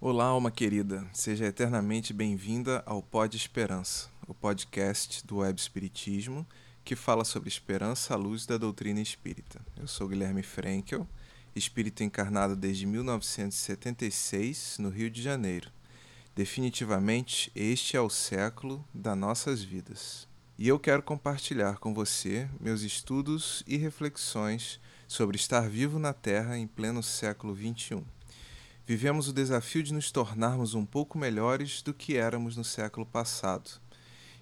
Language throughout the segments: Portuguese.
Olá, alma querida, seja eternamente bem-vinda ao Pod Esperança, o podcast do Web Espiritismo que fala sobre esperança à luz da doutrina espírita. Eu sou Guilherme Frankel, espírito encarnado desde 1976 no Rio de Janeiro. Definitivamente, este é o século das nossas vidas. E eu quero compartilhar com você meus estudos e reflexões sobre estar vivo na Terra em pleno século XXI. Vivemos o desafio de nos tornarmos um pouco melhores do que éramos no século passado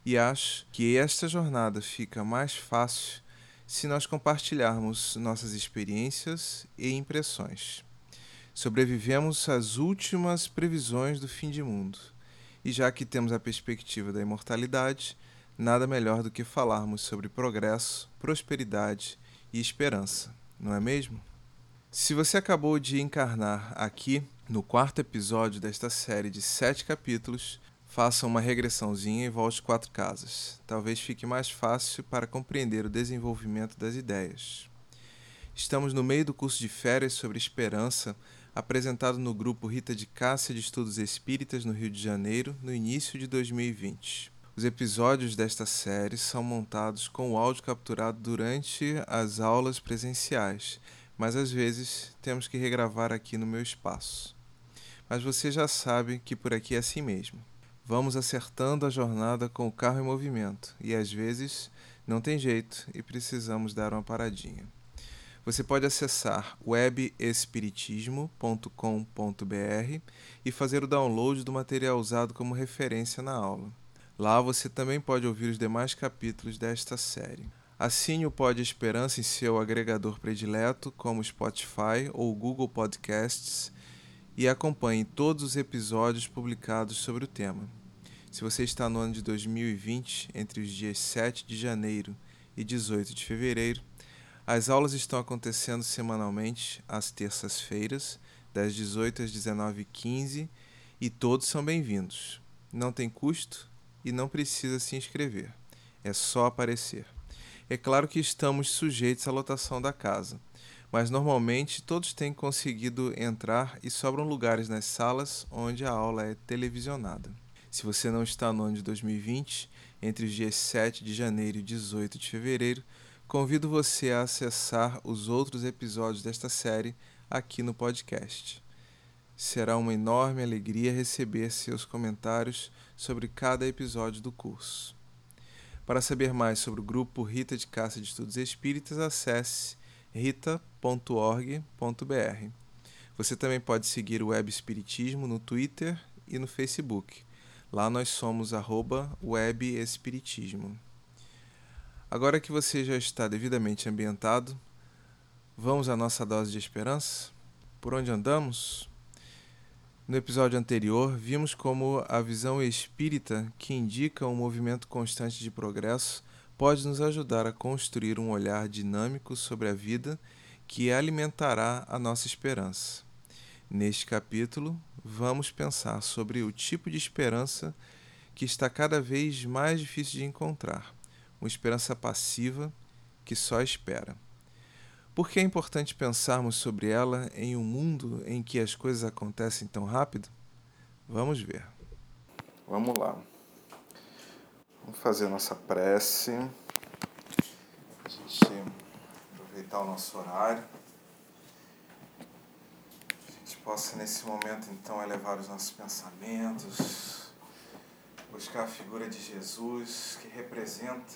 e acho que esta jornada fica mais fácil se nós compartilharmos nossas experiências e impressões. Sobrevivemos às últimas previsões do fim de mundo, e já que temos a perspectiva da imortalidade, nada melhor do que falarmos sobre progresso, prosperidade e esperança, não é mesmo? Se você acabou de encarnar aqui no quarto episódio desta série de sete capítulos, Faça uma regressãozinha e volte quatro casas. Talvez fique mais fácil para compreender o desenvolvimento das ideias. Estamos no meio do curso de férias sobre esperança, apresentado no grupo Rita de Cássia de Estudos Espíritas no Rio de Janeiro, no início de 2020. Os episódios desta série são montados com o áudio capturado durante as aulas presenciais, mas às vezes temos que regravar aqui no meu espaço. Mas você já sabe que por aqui é assim mesmo. Vamos acertando a jornada com o carro em movimento e às vezes não tem jeito e precisamos dar uma paradinha. Você pode acessar webespiritismo.com.br e fazer o download do material usado como referência na aula. Lá você também pode ouvir os demais capítulos desta série. Assine o Pod Esperança em seu agregador predileto, como Spotify ou Google Podcasts e acompanhe todos os episódios publicados sobre o tema. Se você está no ano de 2020, entre os dias 7 de janeiro e 18 de fevereiro, as aulas estão acontecendo semanalmente às terças-feiras, das 18 às 19h15, e todos são bem-vindos. Não tem custo e não precisa se inscrever. É só aparecer. É claro que estamos sujeitos à lotação da casa mas normalmente todos têm conseguido entrar e sobram lugares nas salas onde a aula é televisionada. Se você não está no ano de 2020, entre os dias 7 de janeiro e 18 de fevereiro, convido você a acessar os outros episódios desta série aqui no podcast. Será uma enorme alegria receber seus comentários sobre cada episódio do curso. Para saber mais sobre o grupo Rita de Caça de Estudos Espíritas, acesse rita.org.br. Você também pode seguir o Web Espiritismo no Twitter e no Facebook. Lá nós somos webespiritismo. Agora que você já está devidamente ambientado, vamos à nossa dose de esperança? Por onde andamos? No episódio anterior, vimos como a visão espírita, que indica um movimento constante de progresso, pode nos ajudar a construir um olhar dinâmico sobre a vida que alimentará a nossa esperança. Neste capítulo, vamos pensar sobre o tipo de esperança que está cada vez mais difícil de encontrar, uma esperança passiva que só espera. Por que é importante pensarmos sobre ela em um mundo em que as coisas acontecem tão rápido? Vamos ver. Vamos lá. Vamos fazer nossa prece. A gente aproveitar o nosso horário. A gente possa nesse momento então elevar os nossos pensamentos, buscar a figura de Jesus que representa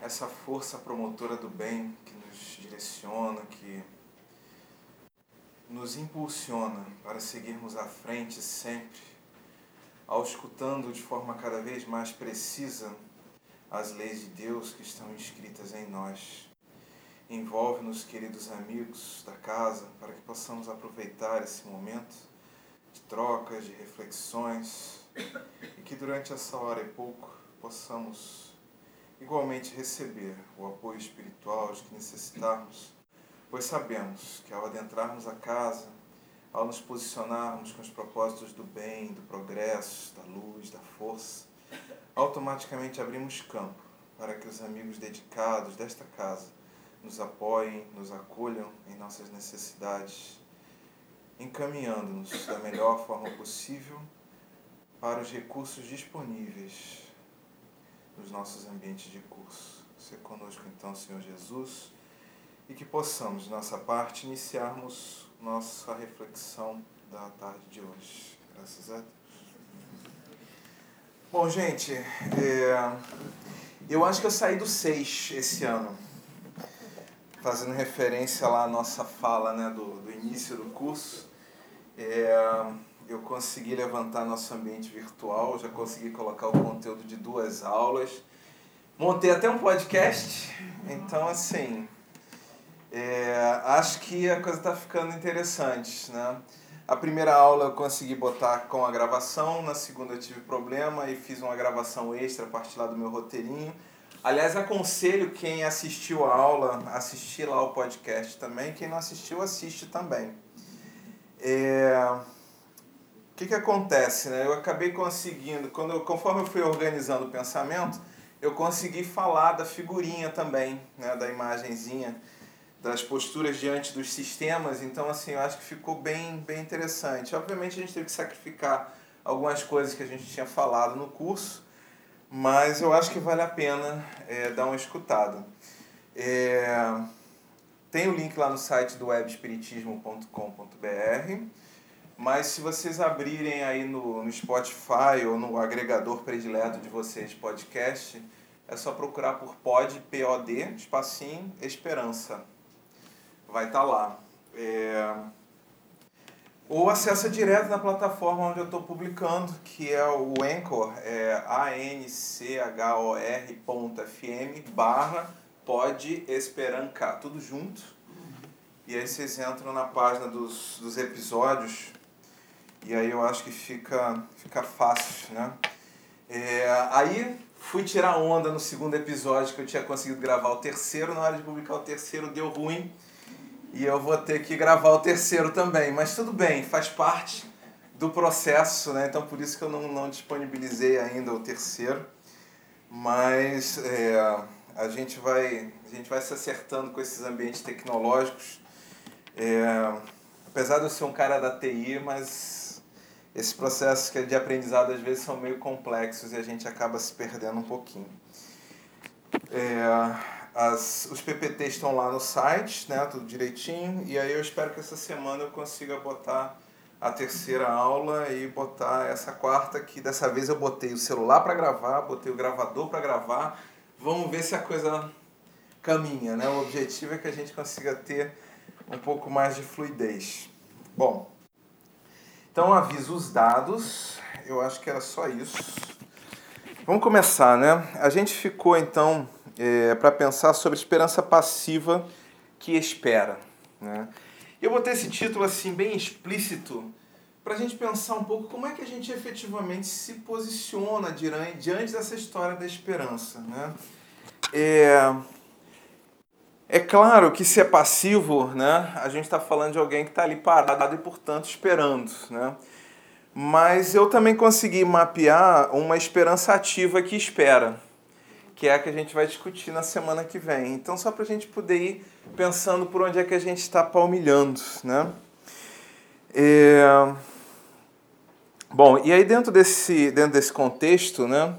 essa força promotora do bem nos direciona, que nos impulsiona para seguirmos à frente sempre ao escutando de forma cada vez mais precisa as leis de Deus que estão escritas em nós. Envolve-nos, queridos amigos da casa, para que possamos aproveitar esse momento de trocas, de reflexões e que durante essa hora e pouco possamos igualmente receber o apoio espiritual de que necessitarmos, pois sabemos que ao adentrarmos a casa, ao nos posicionarmos com os propósitos do bem, do progresso, da luz, da força, automaticamente abrimos campo para que os amigos dedicados desta casa nos apoiem, nos acolham em nossas necessidades, encaminhando-nos da melhor forma possível para os recursos disponíveis nos nossos ambientes de curso. Ser conosco então, Senhor Jesus, e que possamos, de nossa parte, iniciarmos nossa reflexão da tarde de hoje. Graças a Deus. Bom, gente, é, eu acho que eu saí do 6 esse ano, fazendo referência lá à nossa fala né, do, do início do curso. É, eu consegui levantar nosso ambiente virtual, já consegui colocar o conteúdo de duas aulas. Montei até um podcast, então assim, é, acho que a coisa está ficando interessante, né? A primeira aula eu consegui botar com a gravação, na segunda eu tive problema e fiz uma gravação extra a partir lá do meu roteirinho. Aliás, aconselho quem assistiu a aula, assistir lá o podcast também. Quem não assistiu, assiste também. É... O que, que acontece? Né? Eu acabei conseguindo, quando eu, conforme eu fui organizando o pensamento, eu consegui falar da figurinha também, né? da imagenzinha das posturas diante dos sistemas, então assim, eu acho que ficou bem, bem interessante. Obviamente a gente teve que sacrificar algumas coisas que a gente tinha falado no curso, mas eu acho que vale a pena é, dar uma escutada. É, tem o link lá no site do webespiritismo.com.br, mas se vocês abrirem aí no, no Spotify ou no agregador predileto de vocês podcast, é só procurar por pod, P-O-D, espacinho, Esperança vai estar tá lá. É... Ou acessa direto na plataforma onde eu estou publicando, que é o Anchor, é anchor.fm barra pode esperancar, tudo junto. E aí vocês entram na página dos, dos episódios e aí eu acho que fica, fica fácil, né? É, aí fui tirar onda no segundo episódio que eu tinha conseguido gravar o terceiro, na hora de publicar o terceiro deu ruim e eu vou ter que gravar o terceiro também, mas tudo bem, faz parte do processo, né? Então por isso que eu não, não disponibilizei ainda o terceiro, mas é, a gente vai a gente vai se acertando com esses ambientes tecnológicos. É, apesar de eu ser um cara da TI, mas esses processos de aprendizado às vezes são meio complexos e a gente acaba se perdendo um pouquinho. É, as, os PPTs estão lá no site, né, tudo direitinho, e aí eu espero que essa semana eu consiga botar a terceira aula e botar essa quarta, que dessa vez eu botei o celular para gravar, botei o gravador para gravar. Vamos ver se a coisa caminha, né? O objetivo é que a gente consiga ter um pouco mais de fluidez. Bom, então aviso os dados, eu acho que era só isso. Vamos começar, né? A gente ficou então é, para pensar sobre esperança passiva que espera. Né? Eu botei esse título assim bem explícito para a gente pensar um pouco como é que a gente efetivamente se posiciona diante, diante dessa história da esperança. Né? É, é claro que se é passivo, né, a gente está falando de alguém que está ali parado e, portanto, esperando. Né? Mas eu também consegui mapear uma esperança ativa que espera que é a que a gente vai discutir na semana que vem. Então, só para a gente poder ir pensando por onde é que a gente está palmilhando, né? É... Bom, e aí dentro desse, dentro desse contexto, né,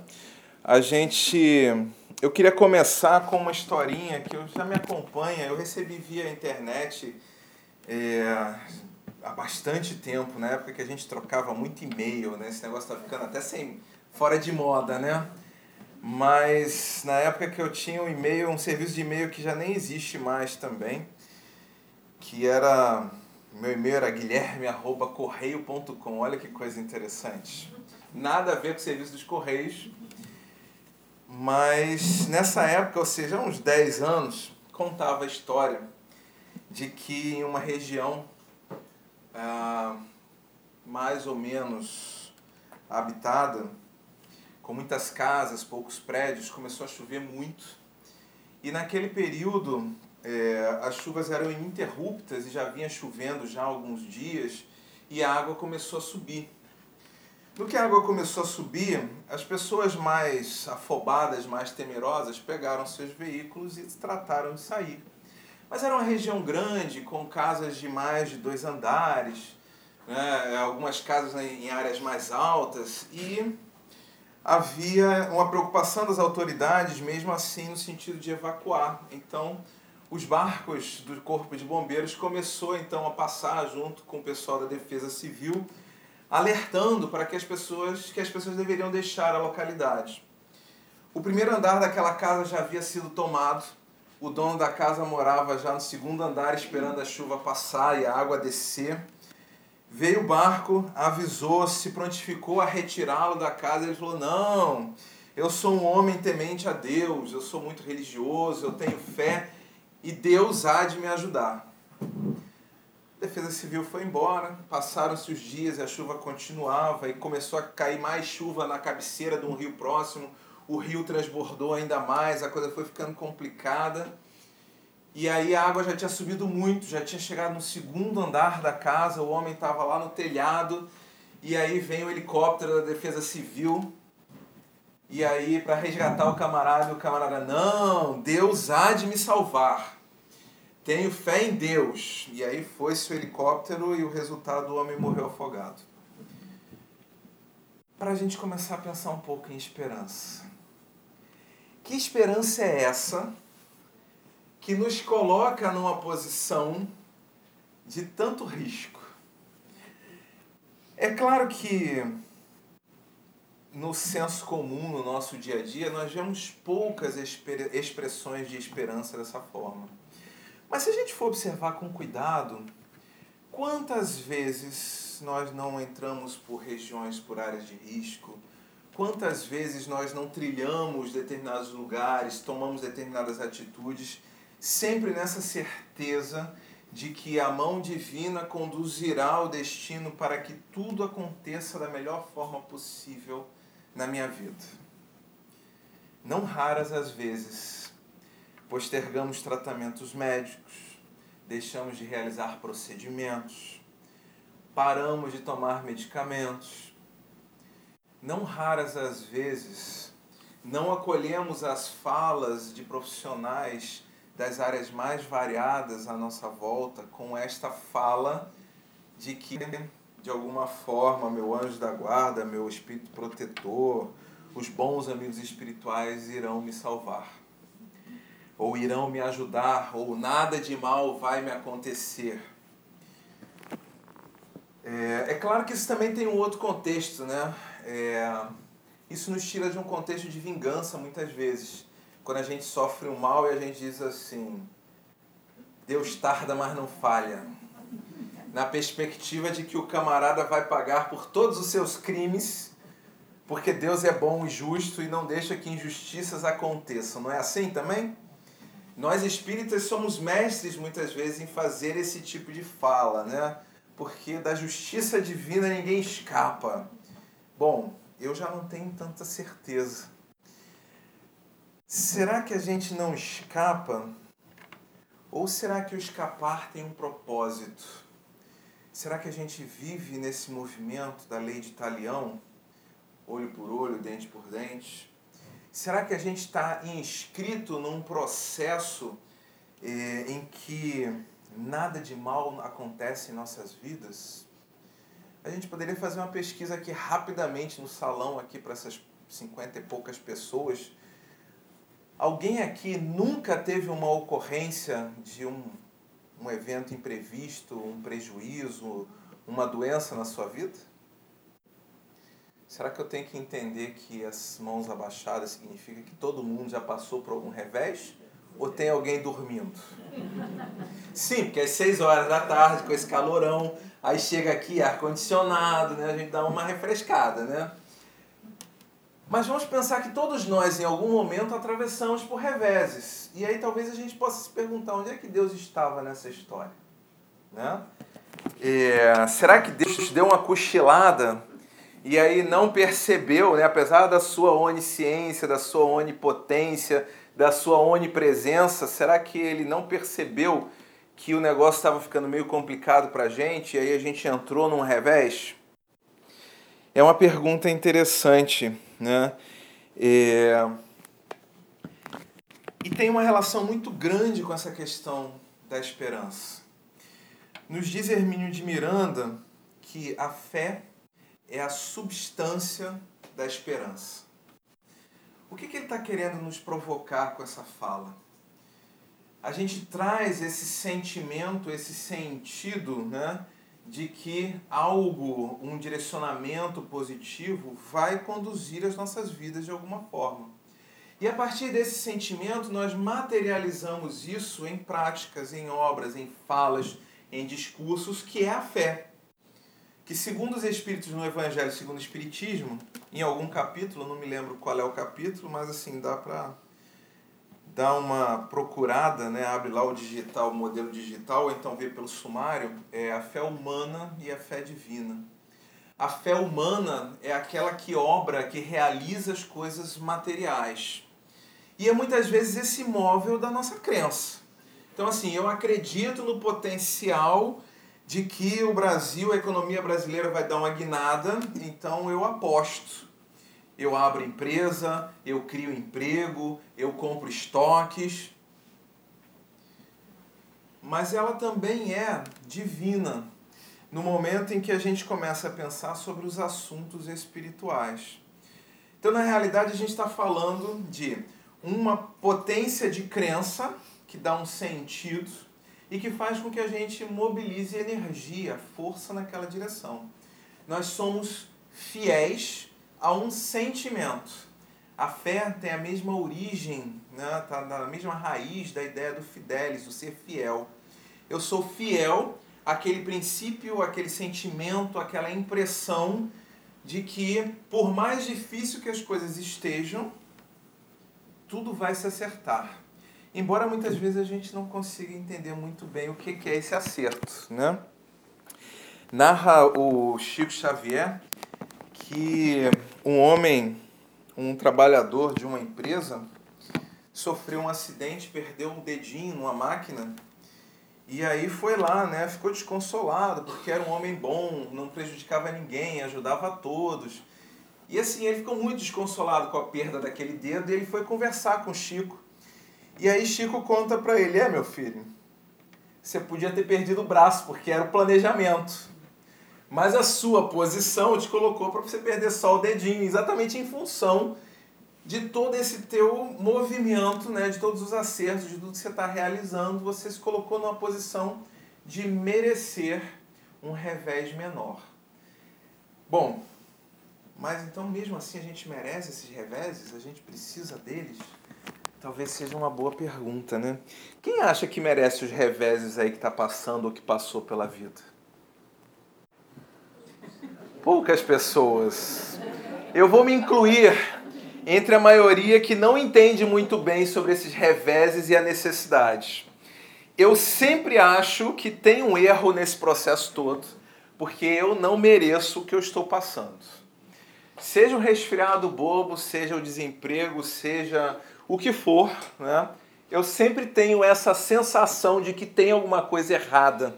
a gente... Eu queria começar com uma historinha que eu já me acompanha, eu recebi via internet é, há bastante tempo, na época que a gente trocava muito e-mail, né? Esse negócio tá ficando até sem, fora de moda, né? mas na época que eu tinha um e-mail, um serviço de e-mail que já nem existe mais também, que era meu e-mail era guilherme@correio.com. Olha que coisa interessante. Nada a ver com o serviço dos correios. Mas nessa época, ou seja, uns 10 anos, contava a história de que em uma região ah, mais ou menos habitada, com muitas casas, poucos prédios, começou a chover muito. E naquele período é, as chuvas eram ininterruptas e já vinha chovendo já há alguns dias e a água começou a subir. No que a água começou a subir, as pessoas mais afobadas, mais temerosas, pegaram seus veículos e trataram de sair. Mas era uma região grande, com casas de mais de dois andares, né, algumas casas em áreas mais altas, e havia uma preocupação das autoridades, mesmo assim, no sentido de evacuar. Então, os barcos do Corpo de Bombeiros começou então a passar junto com o pessoal da Defesa Civil, alertando para que as pessoas que as pessoas deveriam deixar a localidade. O primeiro andar daquela casa já havia sido tomado. O dono da casa morava já no segundo andar esperando a chuva passar e a água descer. Veio o barco, avisou, se prontificou a retirá-lo da casa. Ele falou: Não, eu sou um homem temente a Deus, eu sou muito religioso, eu tenho fé e Deus há de me ajudar. Defesa Civil foi embora, passaram-se os dias e a chuva continuava e começou a cair mais chuva na cabeceira de um rio próximo. O rio transbordou ainda mais, a coisa foi ficando complicada. E aí a água já tinha subido muito, já tinha chegado no segundo andar da casa, o homem estava lá no telhado, e aí vem o helicóptero da Defesa Civil, e aí para resgatar o camarada, o camarada, não, Deus há de me salvar. Tenho fé em Deus. E aí foi-se o helicóptero e o resultado, o homem morreu afogado. Para a gente começar a pensar um pouco em esperança. Que esperança é essa que nos coloca numa posição de tanto risco. É claro que no senso comum, no nosso dia a dia, nós vemos poucas expressões de esperança dessa forma. Mas se a gente for observar com cuidado, quantas vezes nós não entramos por regiões, por áreas de risco, quantas vezes nós não trilhamos determinados lugares, tomamos determinadas atitudes sempre nessa certeza de que a mão divina conduzirá o destino para que tudo aconteça da melhor forma possível na minha vida. Não raras as vezes postergamos tratamentos médicos, deixamos de realizar procedimentos, paramos de tomar medicamentos. Não raras as vezes não acolhemos as falas de profissionais das áreas mais variadas à nossa volta com esta fala de que, de alguma forma, meu anjo da guarda, meu espírito protetor, os bons amigos espirituais irão me salvar, ou irão me ajudar, ou nada de mal vai me acontecer. É, é claro que isso também tem um outro contexto, né? É, isso nos tira de um contexto de vingança muitas vezes quando a gente sofre um mal e a gente diz assim: Deus tarda, mas não falha. Na perspectiva de que o camarada vai pagar por todos os seus crimes, porque Deus é bom e justo e não deixa que injustiças aconteçam. Não é assim também? Nós espíritas somos mestres muitas vezes em fazer esse tipo de fala, né? Porque da justiça divina ninguém escapa. Bom, eu já não tenho tanta certeza Será que a gente não escapa? Ou será que o escapar tem um propósito? Será que a gente vive nesse movimento da lei de talião? Olho por olho, dente por dente? Será que a gente está inscrito num processo eh, em que nada de mal acontece em nossas vidas? A gente poderia fazer uma pesquisa aqui rapidamente no salão aqui para essas cinquenta e poucas pessoas Alguém aqui nunca teve uma ocorrência de um, um evento imprevisto, um prejuízo, uma doença na sua vida? Será que eu tenho que entender que as mãos abaixadas significa que todo mundo já passou por algum revés? Ou tem alguém dormindo? Sim, porque às 6 horas da tarde, com esse calorão, aí chega aqui ar-condicionado, né? A gente dá uma refrescada, né? Mas vamos pensar que todos nós, em algum momento, atravessamos por reveses. E aí talvez a gente possa se perguntar onde é que Deus estava nessa história. Né? É, será que Deus deu uma cochilada e aí não percebeu, né, apesar da sua onisciência, da sua onipotência, da sua onipresença, será que ele não percebeu que o negócio estava ficando meio complicado para a gente e aí a gente entrou num revés? É uma pergunta interessante. Né? É... E tem uma relação muito grande com essa questão da esperança. Nos diz Hermínio de Miranda que a fé é a substância da esperança. O que, que ele está querendo nos provocar com essa fala? A gente traz esse sentimento, esse sentido, né, de que algo, um direcionamento positivo, vai conduzir as nossas vidas de alguma forma. E a partir desse sentimento, nós materializamos isso em práticas, em obras, em falas, em discursos, que é a fé. Que, segundo os Espíritos no Evangelho, segundo o Espiritismo, em algum capítulo, não me lembro qual é o capítulo, mas assim, dá para dar uma procurada, né? abre lá o digital, o modelo digital, ou então vê pelo sumário, é a fé humana e a fé divina. A fé humana é aquela que obra, que realiza as coisas materiais. E é muitas vezes esse móvel da nossa crença. Então, assim, eu acredito no potencial de que o Brasil, a economia brasileira vai dar uma guinada, então eu aposto eu abro empresa, eu crio emprego, eu compro estoques. Mas ela também é divina no momento em que a gente começa a pensar sobre os assuntos espirituais. Então, na realidade, a gente está falando de uma potência de crença que dá um sentido e que faz com que a gente mobilize energia, força naquela direção. Nós somos fiéis a um sentimento. A fé tem a mesma origem, né? tá na mesma raiz da ideia do fidelis, do ser fiel. Eu sou fiel àquele princípio, aquele sentimento, aquela impressão de que, por mais difícil que as coisas estejam, tudo vai se acertar. Embora muitas vezes a gente não consiga entender muito bem o que é esse acerto. Né? Narra o Chico Xavier que um homem, um trabalhador de uma empresa, sofreu um acidente, perdeu um dedinho numa máquina e aí foi lá, né? Ficou desconsolado porque era um homem bom, não prejudicava ninguém, ajudava a todos. E assim, ele ficou muito desconsolado com a perda daquele dedo e ele foi conversar com Chico. E aí Chico conta para ele: "É, meu filho, você podia ter perdido o braço porque era o planejamento. Mas a sua posição te colocou para você perder só o dedinho, exatamente em função de todo esse teu movimento, né, de todos os acertos, de tudo que você está realizando, você se colocou numa posição de merecer um revés menor. Bom, mas então mesmo assim a gente merece esses reveses? A gente precisa deles? Talvez seja uma boa pergunta, né? Quem acha que merece os reveses aí que está passando ou que passou pela vida? poucas pessoas. Eu vou me incluir entre a maioria que não entende muito bem sobre esses reveses e a necessidade. Eu sempre acho que tem um erro nesse processo todo, porque eu não mereço o que eu estou passando. Seja um resfriado bobo, seja o desemprego, seja o que for, né? Eu sempre tenho essa sensação de que tem alguma coisa errada.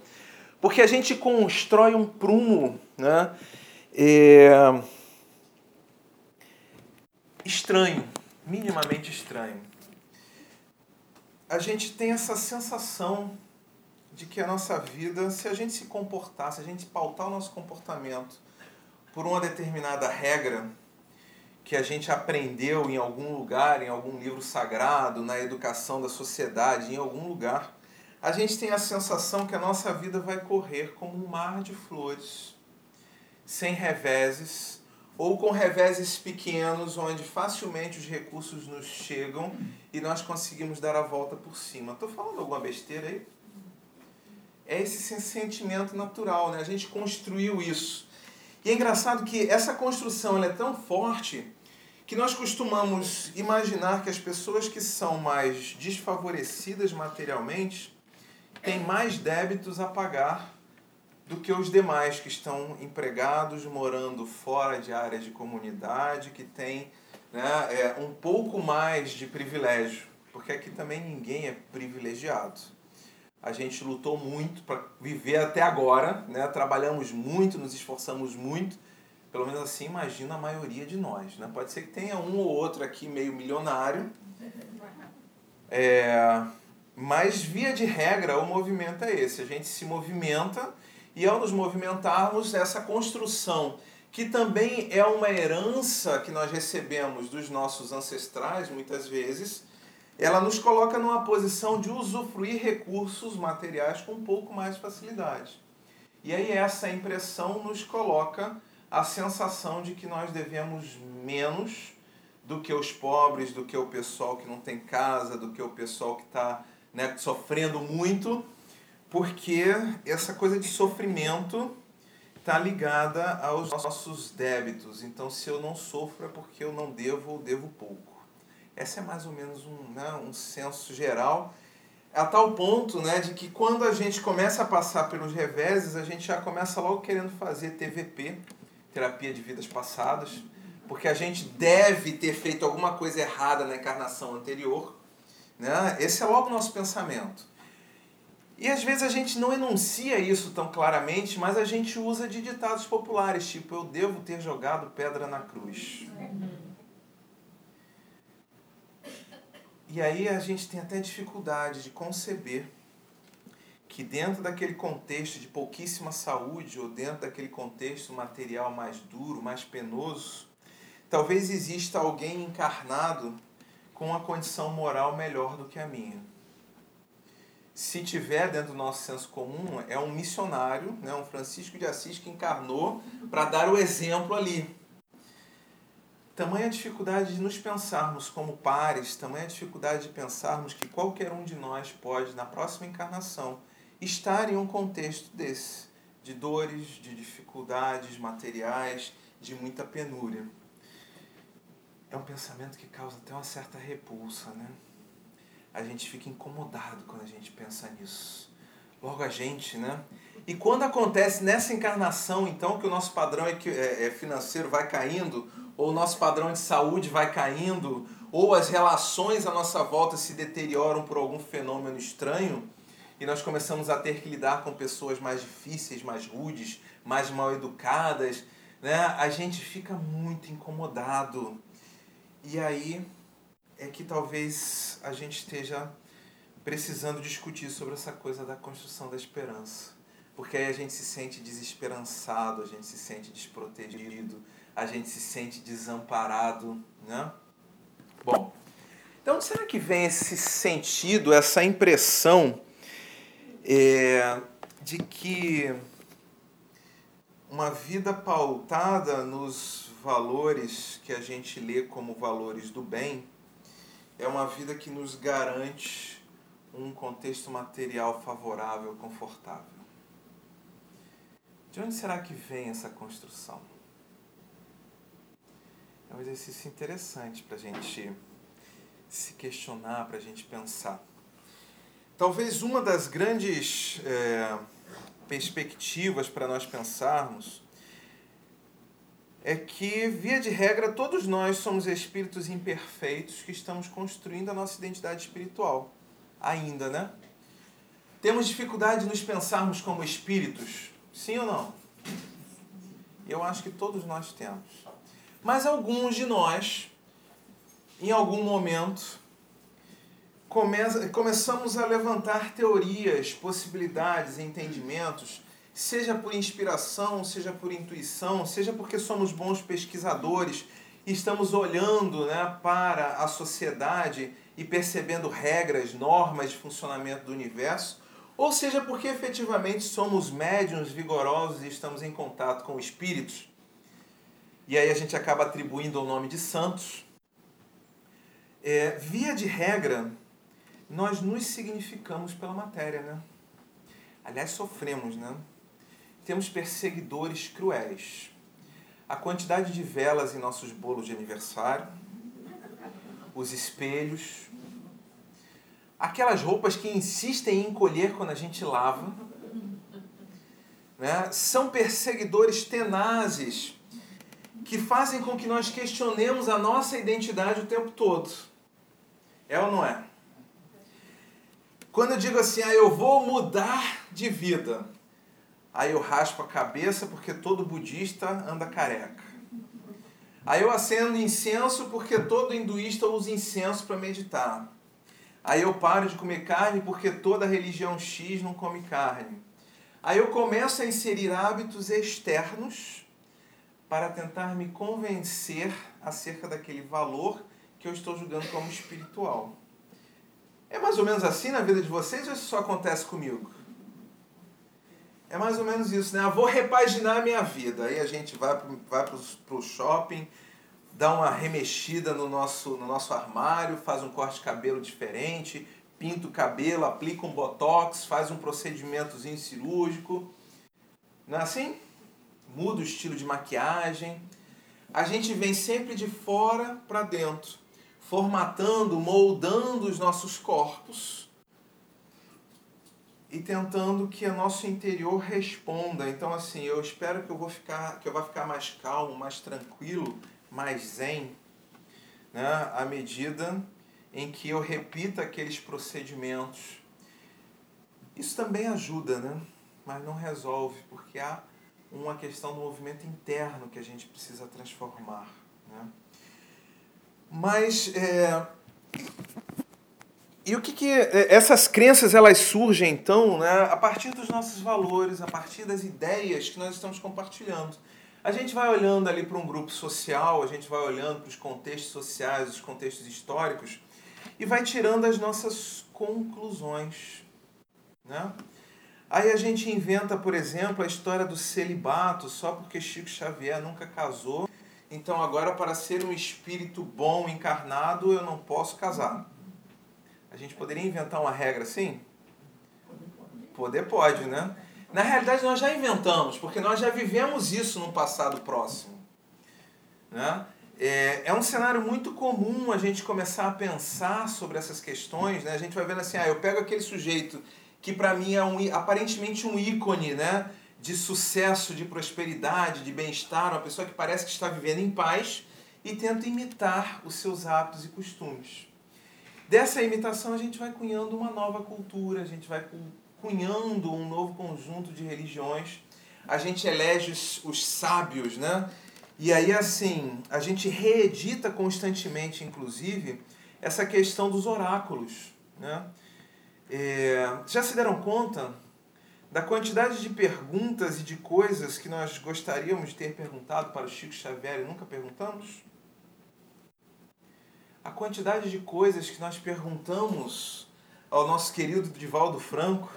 Porque a gente constrói um prumo, né? É... Estranho, minimamente estranho. A gente tem essa sensação de que a nossa vida, se a gente se comportar, se a gente pautar o nosso comportamento por uma determinada regra que a gente aprendeu em algum lugar, em algum livro sagrado, na educação da sociedade, em algum lugar, a gente tem a sensação que a nossa vida vai correr como um mar de flores sem reveses ou com reveses pequenos, onde facilmente os recursos nos chegam e nós conseguimos dar a volta por cima. Estou falando alguma besteira aí? É esse sentimento natural, né? A gente construiu isso. E é engraçado que essa construção é tão forte que nós costumamos imaginar que as pessoas que são mais desfavorecidas materialmente têm mais débitos a pagar do que os demais que estão empregados, morando fora de áreas de comunidade, que têm né, é, um pouco mais de privilégio, porque aqui também ninguém é privilegiado. A gente lutou muito para viver até agora, né? trabalhamos muito, nos esforçamos muito, pelo menos assim imagina a maioria de nós. Né? Pode ser que tenha um ou outro aqui meio milionário, é, mas via de regra o movimento é esse, a gente se movimenta E ao nos movimentarmos, essa construção, que também é uma herança que nós recebemos dos nossos ancestrais, muitas vezes, ela nos coloca numa posição de usufruir recursos materiais com um pouco mais facilidade. E aí essa impressão nos coloca a sensação de que nós devemos menos do que os pobres, do que o pessoal que não tem casa, do que o pessoal que está né, sofrendo muito, porque essa coisa de sofrimento está ligada aos nossos débitos. Então, se eu não sofro é porque eu não devo ou devo pouco. Essa é mais ou menos um, né, um senso geral, a tal ponto né, de que quando a gente começa a passar pelos reveses, a gente já começa logo querendo fazer TVP, terapia de vidas passadas, porque a gente deve ter feito alguma coisa errada na encarnação anterior. Né? Esse é logo o nosso pensamento. E às vezes a gente não enuncia isso tão claramente, mas a gente usa de ditados populares, tipo, eu devo ter jogado pedra na cruz. E aí a gente tem até dificuldade de conceber que dentro daquele contexto de pouquíssima saúde ou dentro daquele contexto material mais duro, mais penoso, talvez exista alguém encarnado com uma condição moral melhor do que a minha. Se tiver dentro do nosso senso comum, é um missionário, né, um Francisco de Assis que encarnou para dar o exemplo ali. Tamanha dificuldade de nos pensarmos como pares, tamanha dificuldade de pensarmos que qualquer um de nós pode, na próxima encarnação, estar em um contexto desse, de dores, de dificuldades materiais, de muita penúria. É um pensamento que causa até uma certa repulsa, né? A gente fica incomodado quando a gente pensa nisso. Logo a gente, né? E quando acontece nessa encarnação, então, que o nosso padrão é, é, financeiro vai caindo, ou o nosso padrão de saúde vai caindo, ou as relações à nossa volta se deterioram por algum fenômeno estranho, e nós começamos a ter que lidar com pessoas mais difíceis, mais rudes, mais mal educadas, né? a gente fica muito incomodado. E aí é que talvez a gente esteja precisando discutir sobre essa coisa da construção da esperança. Porque aí a gente se sente desesperançado, a gente se sente desprotegido, a gente se sente desamparado, né? Bom, então será que vem esse sentido, essa impressão é, de que uma vida pautada nos valores que a gente lê como valores do bem é uma vida que nos garante um contexto material favorável, confortável. De onde será que vem essa construção? É um exercício interessante para a gente se questionar, para a gente pensar. Talvez uma das grandes é, perspectivas para nós pensarmos é que, via de regra, todos nós somos espíritos imperfeitos que estamos construindo a nossa identidade espiritual. Ainda, né? Temos dificuldade de nos pensarmos como espíritos? Sim ou não? Eu acho que todos nós temos. Mas alguns de nós, em algum momento, come começamos a levantar teorias, possibilidades, entendimentos, seja por inspiração, seja por intuição, seja porque somos bons pesquisadores e estamos olhando né, para a sociedade e percebendo regras, normas de funcionamento do universo, ou seja porque efetivamente somos médiums vigorosos e estamos em contato com espíritos e aí a gente acaba atribuindo o nome de santos. É, via de regra, nós nos significamos pela matéria, né? Aliás, sofremos, né? Temos perseguidores cruéis. A quantidade de velas em nossos bolos de aniversário, os espelhos, aquelas roupas que insistem em encolher quando a gente lava, né? são perseguidores tenazes que fazem com que nós questionemos a nossa identidade o tempo todo. É ou não é? Quando eu digo assim, ah, eu vou mudar de vida, aí eu raspo a cabeça porque todo budista anda careca. Aí eu acendo incenso porque todo hinduísta usa incenso para meditar. Aí eu paro de comer carne porque toda religião X não come carne. Aí eu começo a inserir hábitos externos para tentar me convencer acerca daquele valor que eu estou julgando como espiritual. É mais ou menos assim na vida de vocês ou isso só acontece comigo? É mais ou menos isso, né? Eu vou repaginar a minha vida. Aí a gente vai para vai o shopping, dá uma remexida no nosso, no nosso armário, faz um corte de cabelo diferente, pinta o cabelo, aplica um botox, faz um procedimentozinho cirúrgico. Não é assim? Muda o estilo de maquiagem. A gente vem sempre de fora para dentro, formatando, moldando os nossos corpos e tentando que o nosso interior responda. Então assim, eu espero que eu vou ficar, que eu vá ficar mais calmo, mais tranquilo, mais zen, né, à medida em que eu repita aqueles procedimentos. Isso também ajuda, né? Mas não resolve, porque há uma questão do movimento interno que a gente precisa transformar. Né? Mas é, e o que, que é, essas crenças elas surgem então né, a partir dos nossos valores, a partir das ideias que nós estamos compartilhando. A gente vai olhando ali para um grupo social, a gente vai olhando para os contextos sociais, os contextos históricos e vai tirando as nossas conclusões. Né? Aí a gente inventa, por exemplo, a história do celibato só porque Chico Xavier nunca casou. Então agora para ser um espírito bom encarnado eu não posso casar. A gente poderia inventar uma regra assim? Poder pode, né? Na realidade, nós já inventamos, porque nós já vivemos isso no passado próximo. Né? É, é um cenário muito comum a gente começar a pensar sobre essas questões. Né? A gente vai vendo assim, ah, eu pego aquele sujeito que para mim é um, aparentemente um ícone né? De sucesso, de prosperidade, de bem-estar, uma pessoa que parece que está vivendo em paz e tento imitar os seus hábitos e costumes. Dessa imitação a gente vai cunhando uma nova cultura, a gente vai cunhando um novo conjunto de religiões, a gente elege os, os sábios, né? E aí, assim, a gente reedita constantemente, inclusive, essa questão dos oráculos, né? É, já se deram conta da quantidade de perguntas e de coisas que nós gostaríamos de ter perguntado para o Chico Xavier e nunca perguntamos? a quantidade de coisas que nós perguntamos ao nosso querido Divaldo Franco,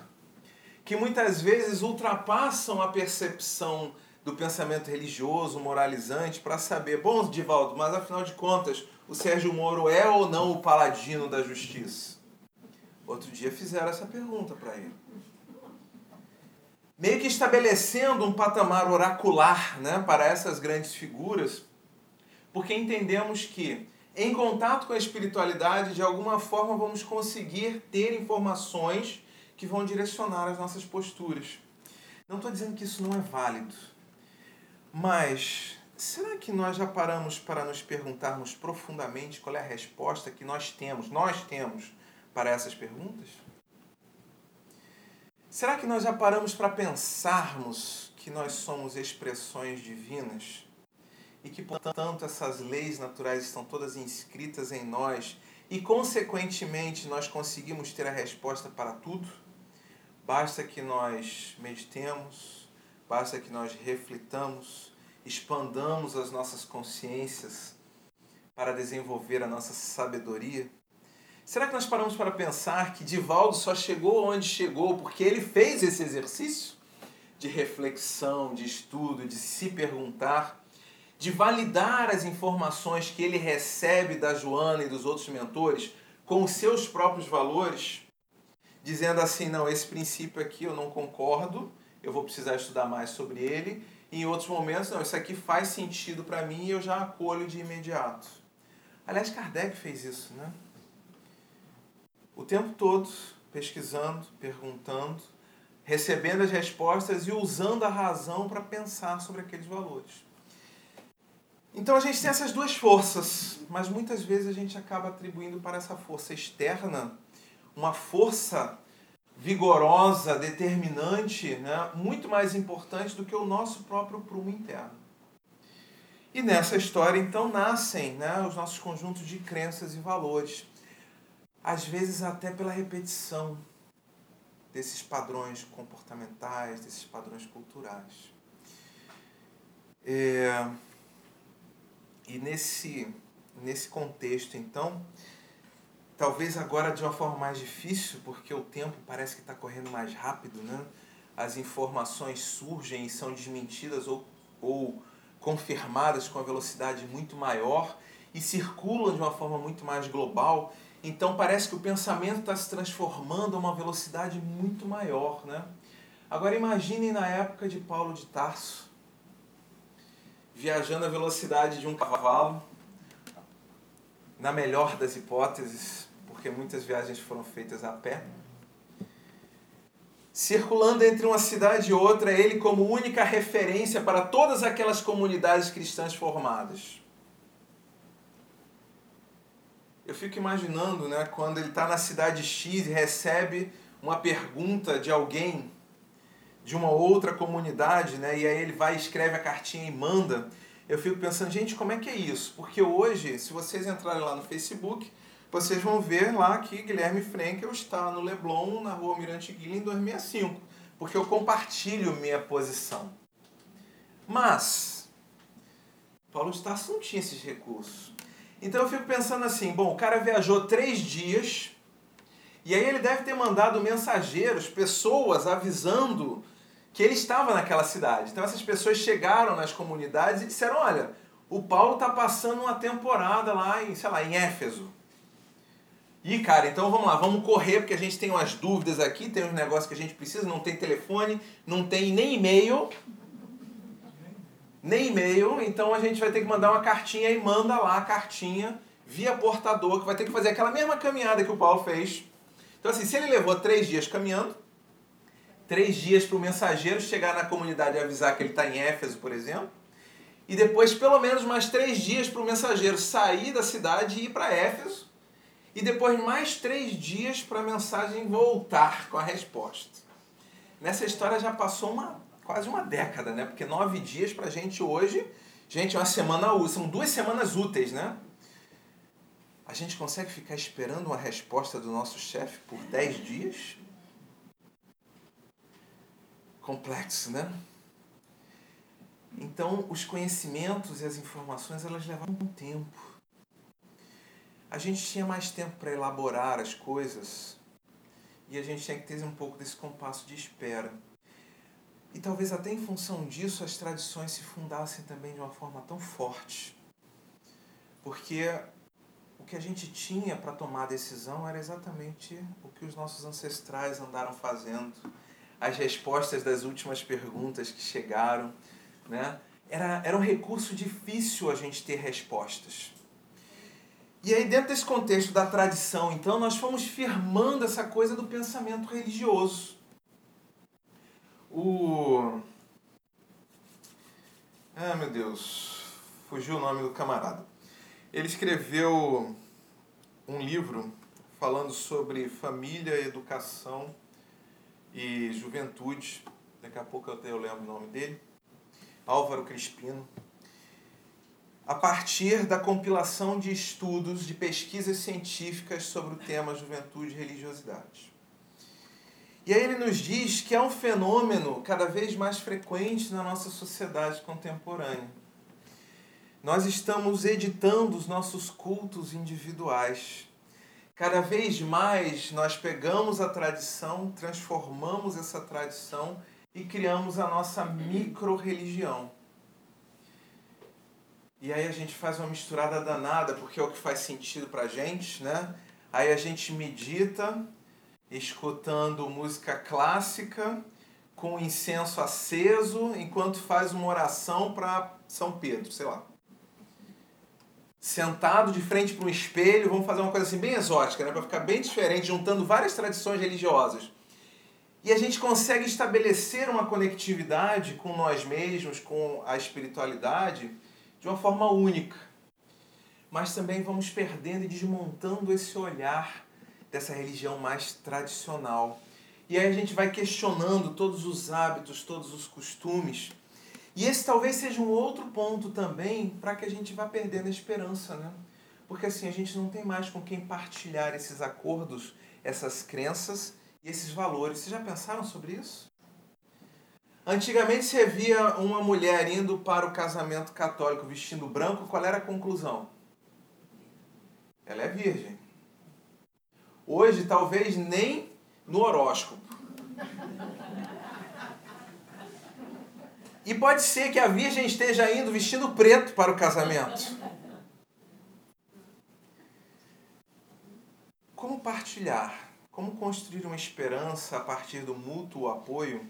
que muitas vezes ultrapassam a percepção do pensamento religioso, moralizante, para saber, bom, Divaldo, mas afinal de contas, o Sérgio Moro é ou não o paladino da justiça? Outro dia fizeram essa pergunta para ele. Meio que estabelecendo um patamar oracular né, para essas grandes figuras, porque entendemos que em contato com a espiritualidade, de alguma forma vamos conseguir ter informações que vão direcionar as nossas posturas. Não estou dizendo que isso não é válido, mas será que nós já paramos para nos perguntarmos profundamente qual é a resposta que nós temos, nós temos para essas perguntas? Será que nós já paramos para pensarmos que nós somos expressões divinas? e que, portanto, essas leis naturais estão todas inscritas em nós e, consequentemente, nós conseguimos ter a resposta para tudo? Basta que nós meditemos, basta que nós reflitamos, expandamos as nossas consciências para desenvolver a nossa sabedoria? Será que nós paramos para pensar que Divaldo só chegou onde chegou porque ele fez esse exercício de reflexão, de estudo, de se perguntar de validar as informações que ele recebe da Joana e dos outros mentores com os seus próprios valores, dizendo assim: não, esse princípio aqui eu não concordo, eu vou precisar estudar mais sobre ele. E em outros momentos, não, isso aqui faz sentido para mim e eu já acolho de imediato. Aliás, Kardec fez isso, né? O tempo todo pesquisando, perguntando, recebendo as respostas e usando a razão para pensar sobre aqueles valores. Então a gente tem essas duas forças, mas muitas vezes a gente acaba atribuindo para essa força externa uma força vigorosa, determinante, né? muito mais importante do que o nosso próprio prumo interno. E nessa história, então, nascem né, os nossos conjuntos de crenças e valores, às vezes até pela repetição. desses padrões comportamentais, desses padrões culturais. É, e nesse, nesse contexto, então, talvez agora de uma forma mais difícil, porque o tempo parece que está correndo mais rápido, né? as informações surgem e são desmentidas ou, ou confirmadas com a velocidade muito maior e circulam de uma forma muito mais global. Então parece que o pensamento está se transformando a uma velocidade muito maior. Né? Agora imaginem na época de Paulo de Tarso, viajando a velocidade de um cavalo, na melhor das hipóteses, porque muitas viagens foram feitas a pé circulando entre uma cidade e outra, ele como única referência para todas aquelas comunidades cristãs formadas. Eu fico imaginando, né, quando ele está na cidade X e recebe uma pergunta de alguém de uma outra comunidade, né, e aí ele vai, escreve a cartinha e manda. Eu fico pensando, gente, como é que é isso? Porque hoje, se vocês entrarem lá no Facebook, vocês vão ver lá que Guilherme Frankel está no Leblon, na rua Mirante Guilherme, em 2005, porque eu compartilho minha posição. Mas, Paulo de Tarso não tinha esses recursos. Então eu fico pensando assim, bom, o cara viajou três dias, e aí ele deve ter mandado mensageiros, pessoas avisando que ele estava naquela cidade. Então essas pessoas chegaram nas comunidades e disseram, olha, o Paulo está passando uma temporada lá em, sei lá, em Éfeso. E, cara, então vamos lá, vamos correr, porque a gente tem umas dúvidas aqui, tem uns negócios que a gente precisa, não tem telefone, não tem nem e-mail. Nem e-mail, então a gente vai ter que mandar uma cartinha e manda lá a cartinha via portador, que vai ter que fazer aquela mesma caminhada que o Paulo fez. Então, assim, se ele levou três dias caminhando, três dias para o mensageiro chegar na comunidade e avisar que ele está em Éfeso, por exemplo, e depois pelo menos mais três dias para o mensageiro sair da cidade e ir para Éfeso, e depois mais três dias para a mensagem voltar com a resposta. Nessa história já passou uma, quase uma década, né? Porque nove dias para a gente hoje, gente, é uma semana útil, são duas semanas úteis, né? A gente consegue ficar esperando uma resposta do nosso chefe por dez dias? Complexo, né? Então, os conhecimentos e as informações, elas levam um tempo a gente tinha mais tempo para elaborar as coisas e a gente tinha que ter um pouco desse compasso de espera. E talvez até em função disso as tradições se fundassem também de uma forma tão forte. Porque o que a gente tinha para tomar decisão era exatamente o que os nossos ancestrais andaram fazendo, as respostas das últimas perguntas que chegaram. Né? Era, era um recurso difícil a gente ter respostas. E aí, dentro desse contexto da tradição, então, nós fomos firmando essa coisa do pensamento religioso. O. Ah, meu Deus, fugiu o nome do camarada. Ele escreveu um livro falando sobre família, educação e juventude. Daqui a pouco eu lembro o nome dele. Álvaro Crispino a partir da compilação de estudos de pesquisas científicas sobre o tema juventude e religiosidade. E aí ele nos diz que é um fenômeno cada vez mais frequente na nossa sociedade contemporânea. Nós estamos editando os nossos cultos individuais. Cada vez mais nós pegamos a tradição, transformamos essa tradição e criamos a nossa micro-religião. E aí a gente faz uma misturada danada, porque é o que faz sentido pra gente, né? Aí a gente medita, escutando música clássica, com incenso aceso, enquanto faz uma oração para São Pedro, sei lá. Sentado de frente para um espelho, vamos fazer uma coisa assim bem exótica, né? para ficar bem diferente, juntando várias tradições religiosas. E a gente consegue estabelecer uma conectividade com nós mesmos, com a espiritualidade, de uma forma única. Mas também vamos perdendo e desmontando esse olhar dessa religião mais tradicional. E aí a gente vai questionando todos os hábitos, todos os costumes. E esse talvez seja um outro ponto também para que a gente vá perdendo a esperança, né? Porque assim, a gente não tem mais com quem partilhar esses acordos, essas crenças e esses valores. Vocês já pensaram sobre isso? Antigamente você via uma mulher indo para o casamento católico vestindo branco, qual era a conclusão? Ela é virgem. Hoje, talvez nem no horóscopo. E pode ser que a virgem esteja indo vestindo preto para o casamento. Como partilhar? Como construir uma esperança a partir do mútuo apoio?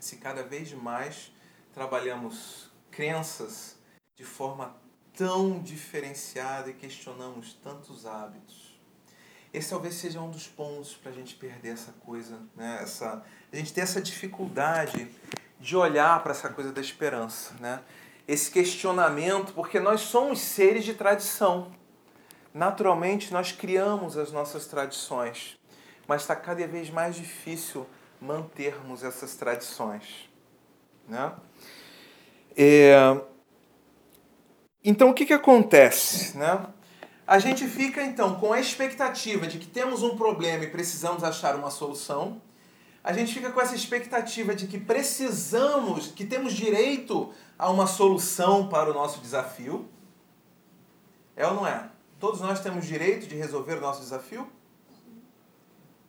se cada vez mais trabalhamos crenças de forma tão diferenciada e questionamos tantos hábitos. Esse talvez seja um dos pontos para a gente perder essa coisa, né? essa, a gente ter essa dificuldade de olhar para essa coisa da esperança. Né? Esse questionamento, porque nós somos seres de tradição. Naturalmente, nós criamos as nossas tradições, mas está cada vez mais difícil mantermos essas tradições. Né? É... Então, o que, que acontece? Né? A gente fica, então, com a expectativa de que temos um problema e precisamos achar uma solução. A gente fica com essa expectativa de que precisamos, que temos direito a uma solução para o nosso desafio. É ou não é? Todos nós temos direito de resolver o nosso desafio?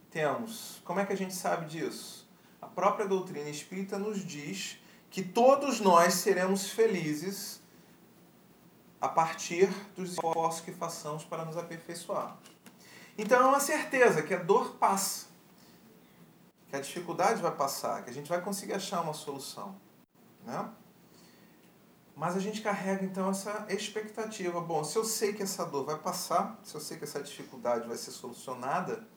Temos. Como é que a gente sabe disso? A própria doutrina espírita nos diz que todos nós seremos felizes a partir dos esforços que façamos para nos aperfeiçoar. Então é uma certeza que a dor passa, que a dificuldade vai passar, que a gente vai conseguir achar uma solução. Né? Mas a gente carrega então essa expectativa. Bom, se eu sei que essa dor vai passar, se eu sei que essa dificuldade vai ser solucionada,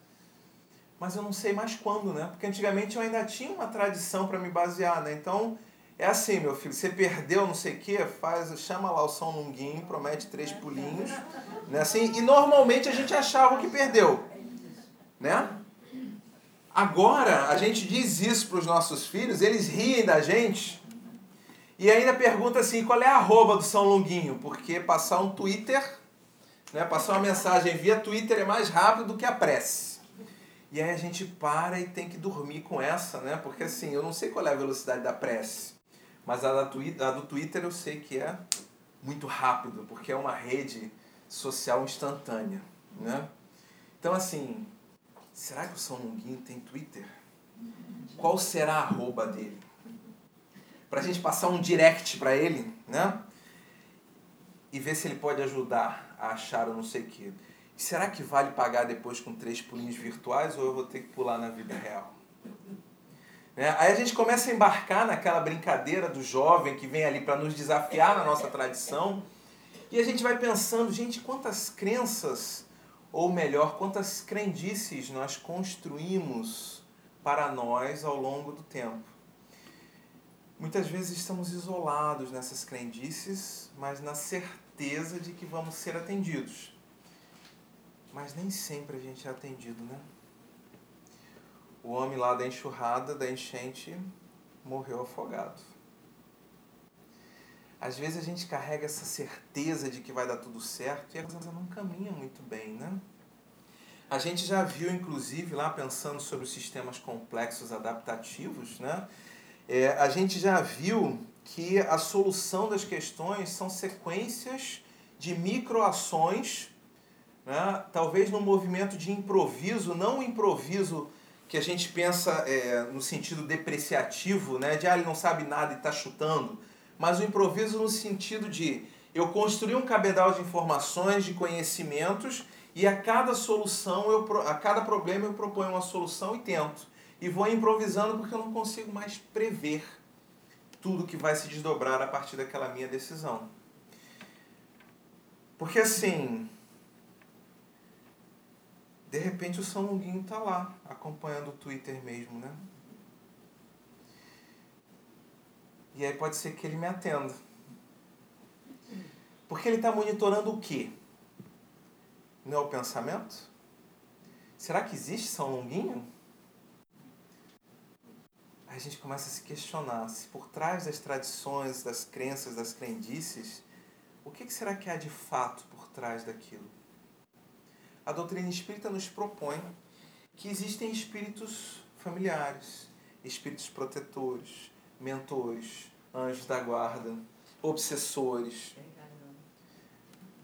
mas eu não sei mais quando, né? Porque antigamente eu ainda tinha uma tradição para me basear, né? Então, é assim, meu filho, você perdeu não sei o quê, faz, chama lá o São Lunguinho, promete três pulinhos, né? Assim, e normalmente a gente achava que perdeu, né? Agora, a gente diz isso para os nossos filhos, eles riem da gente e ainda pergunta assim, qual é a arroba do São Longuinho? Porque passar um Twitter, né, passar uma mensagem via Twitter é mais rápido do que a prece. E aí a gente para e tem que dormir com essa, né? Porque assim, eu não sei qual é a velocidade da prece, mas a, a do Twitter eu sei que é muito rápido, porque é uma rede social instantânea, né? Então assim, será que o São Longuinho tem Twitter? Qual será a arroba dele? Pra gente passar um direct para ele, né? E ver se ele pode ajudar a achar o não sei o que será que vale pagar depois com três pulinhos virtuais ou eu vou ter que pular na vida real? Né? Aí a gente começa a embarcar naquela brincadeira do jovem que vem ali para nos desafiar na nossa tradição e a gente vai pensando, gente, quantas crenças, ou melhor, quantas crendices nós construímos para nós ao longo do tempo. Muitas vezes estamos isolados nessas crendices, mas na certeza de que vamos ser atendidos mas nem sempre a gente é atendido, né? O homem lá da enxurrada, da enchente, morreu afogado. Às vezes a gente carrega essa certeza de que vai dar tudo certo e a coisa não caminha muito bem, né? A gente já viu, inclusive, lá pensando sobre os sistemas complexos adaptativos, né? É, a gente já viu que a solução das questões são sequências de microações né? talvez num movimento de improviso, não um improviso que a gente pensa é, no sentido depreciativo, né? de ah, ele não sabe nada e está chutando, mas o improviso no sentido de eu construir um cabedal de informações, de conhecimentos, e a cada solução, eu, a cada problema eu proponho uma solução e tento. E vou improvisando porque eu não consigo mais prever tudo que vai se desdobrar a partir daquela minha decisão. Porque assim, de repente o São Longuinho está lá, acompanhando o Twitter mesmo, né? E aí pode ser que ele me atenda. Porque ele está monitorando o quê? Não é o pensamento? Será que existe São Longuinho? Aí a gente começa a se questionar se por trás das tradições, das crenças, das crendices, o que será que há de fato por trás daquilo? A doutrina espírita nos propõe que existem espíritos familiares, espíritos protetores, mentores, anjos da guarda, obsessores,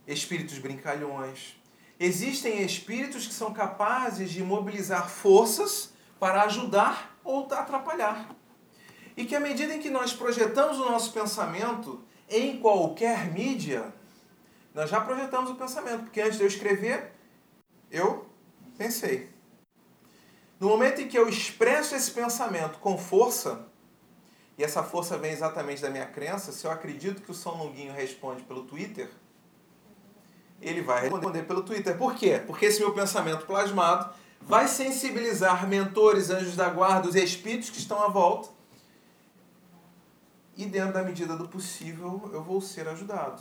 espíritos brincalhões. Existem espíritos que são capazes de mobilizar forças para ajudar ou atrapalhar. E que à medida em que nós projetamos o nosso pensamento em qualquer mídia, nós já projetamos o pensamento, porque antes de eu escrever, eu pensei. No momento em que eu expresso esse pensamento com força, e essa força vem exatamente da minha crença, se eu acredito que o São Longuinho responde pelo Twitter, ele vai responder pelo Twitter. Por quê? Porque esse meu pensamento plasmado vai sensibilizar mentores, anjos da guarda, os espíritos que estão à volta. E dentro da medida do possível, eu vou ser ajudado.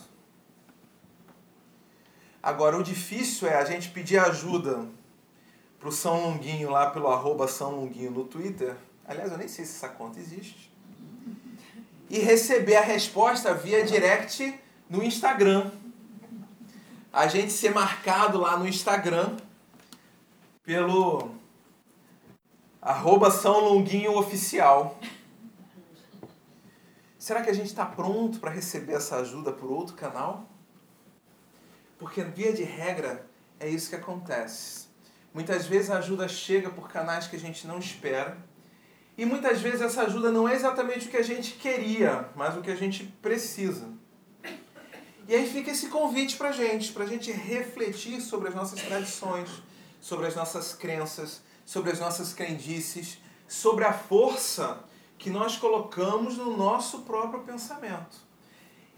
Agora, o difícil é a gente pedir ajuda pro São Longuinho lá pelo arroba São Longuinho no Twitter. Aliás, eu nem sei se essa conta existe. E receber a resposta via direct no Instagram. A gente ser marcado lá no Instagram pelo arroba São Longuinho Oficial. Será que a gente está pronto para receber essa ajuda por outro canal? Porque, via de regra, é isso que acontece. Muitas vezes a ajuda chega por canais que a gente não espera. E muitas vezes essa ajuda não é exatamente o que a gente queria, mas o que a gente precisa. E aí fica esse convite para a gente, para a gente refletir sobre as nossas tradições, sobre as nossas crenças, sobre as nossas crendices, sobre a força que nós colocamos no nosso próprio pensamento.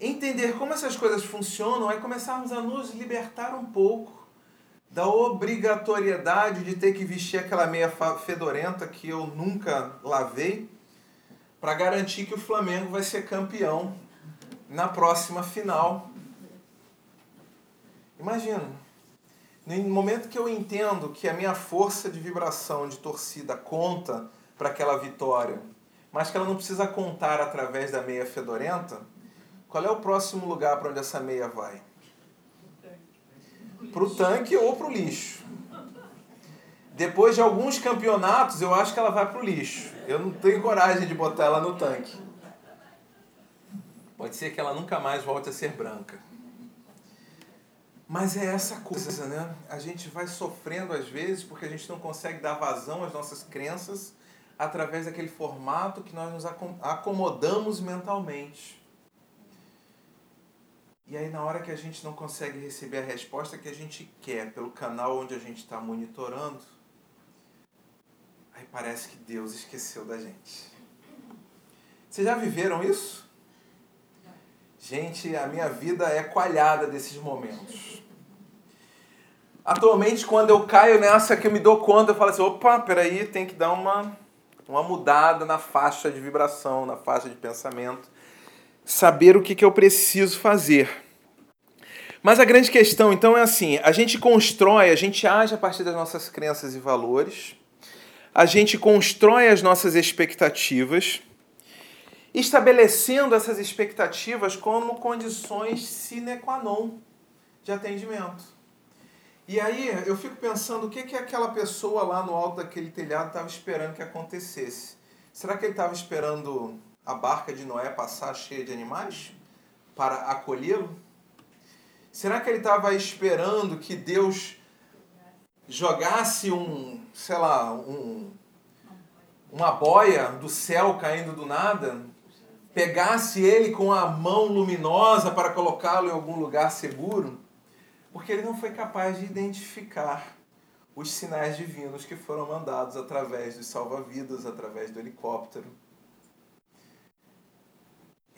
Entender como essas coisas funcionam é começarmos a nos libertar um pouco da obrigatoriedade de ter que vestir aquela meia fedorenta que eu nunca lavei para garantir que o Flamengo vai ser campeão na próxima final. Imagina, no momento que eu entendo que a minha força de vibração de torcida conta para aquela vitória, mas que ela não precisa contar através da meia fedorenta, qual é o próximo lugar para onde essa meia vai? para o tanque ou para o lixo. Depois de alguns campeonatos, eu acho que ela vai para o lixo. Eu não tenho coragem de botar ela no tanque. Pode ser que ela nunca mais volte a ser branca. Mas é essa coisa, né? A gente vai sofrendo às vezes porque a gente não consegue dar vazão às nossas crenças através daquele formato que nós nos acomodamos mentalmente. E aí, na hora que a gente não consegue receber a resposta que a gente quer pelo canal onde a gente está monitorando, aí parece que Deus esqueceu da gente. Vocês já viveram isso? Gente, a minha vida é coalhada desses momentos. Atualmente, quando eu caio nessa que eu me dou conta, eu falo assim: opa, peraí, tem que dar uma, uma mudada na faixa de vibração, na faixa de pensamento saber o que, que eu preciso fazer. Mas a grande questão, então, é assim: a gente constrói, a gente age a partir das nossas crenças e valores, a gente constrói as nossas expectativas, estabelecendo essas expectativas como condições sine qua non de atendimento. E aí eu fico pensando o que, que aquela pessoa lá no alto daquele telhado estava esperando que acontecesse. Será que ele estava esperando a barca de Noé passar cheia de animais para acolhê-lo? Será que ele estava esperando que Deus jogasse um, sei lá, um, uma boia do céu caindo do nada, pegasse ele com a mão luminosa para colocá-lo em algum lugar seguro? Porque ele não foi capaz de identificar os sinais divinos que foram mandados através dos salva-vidas, através do helicóptero.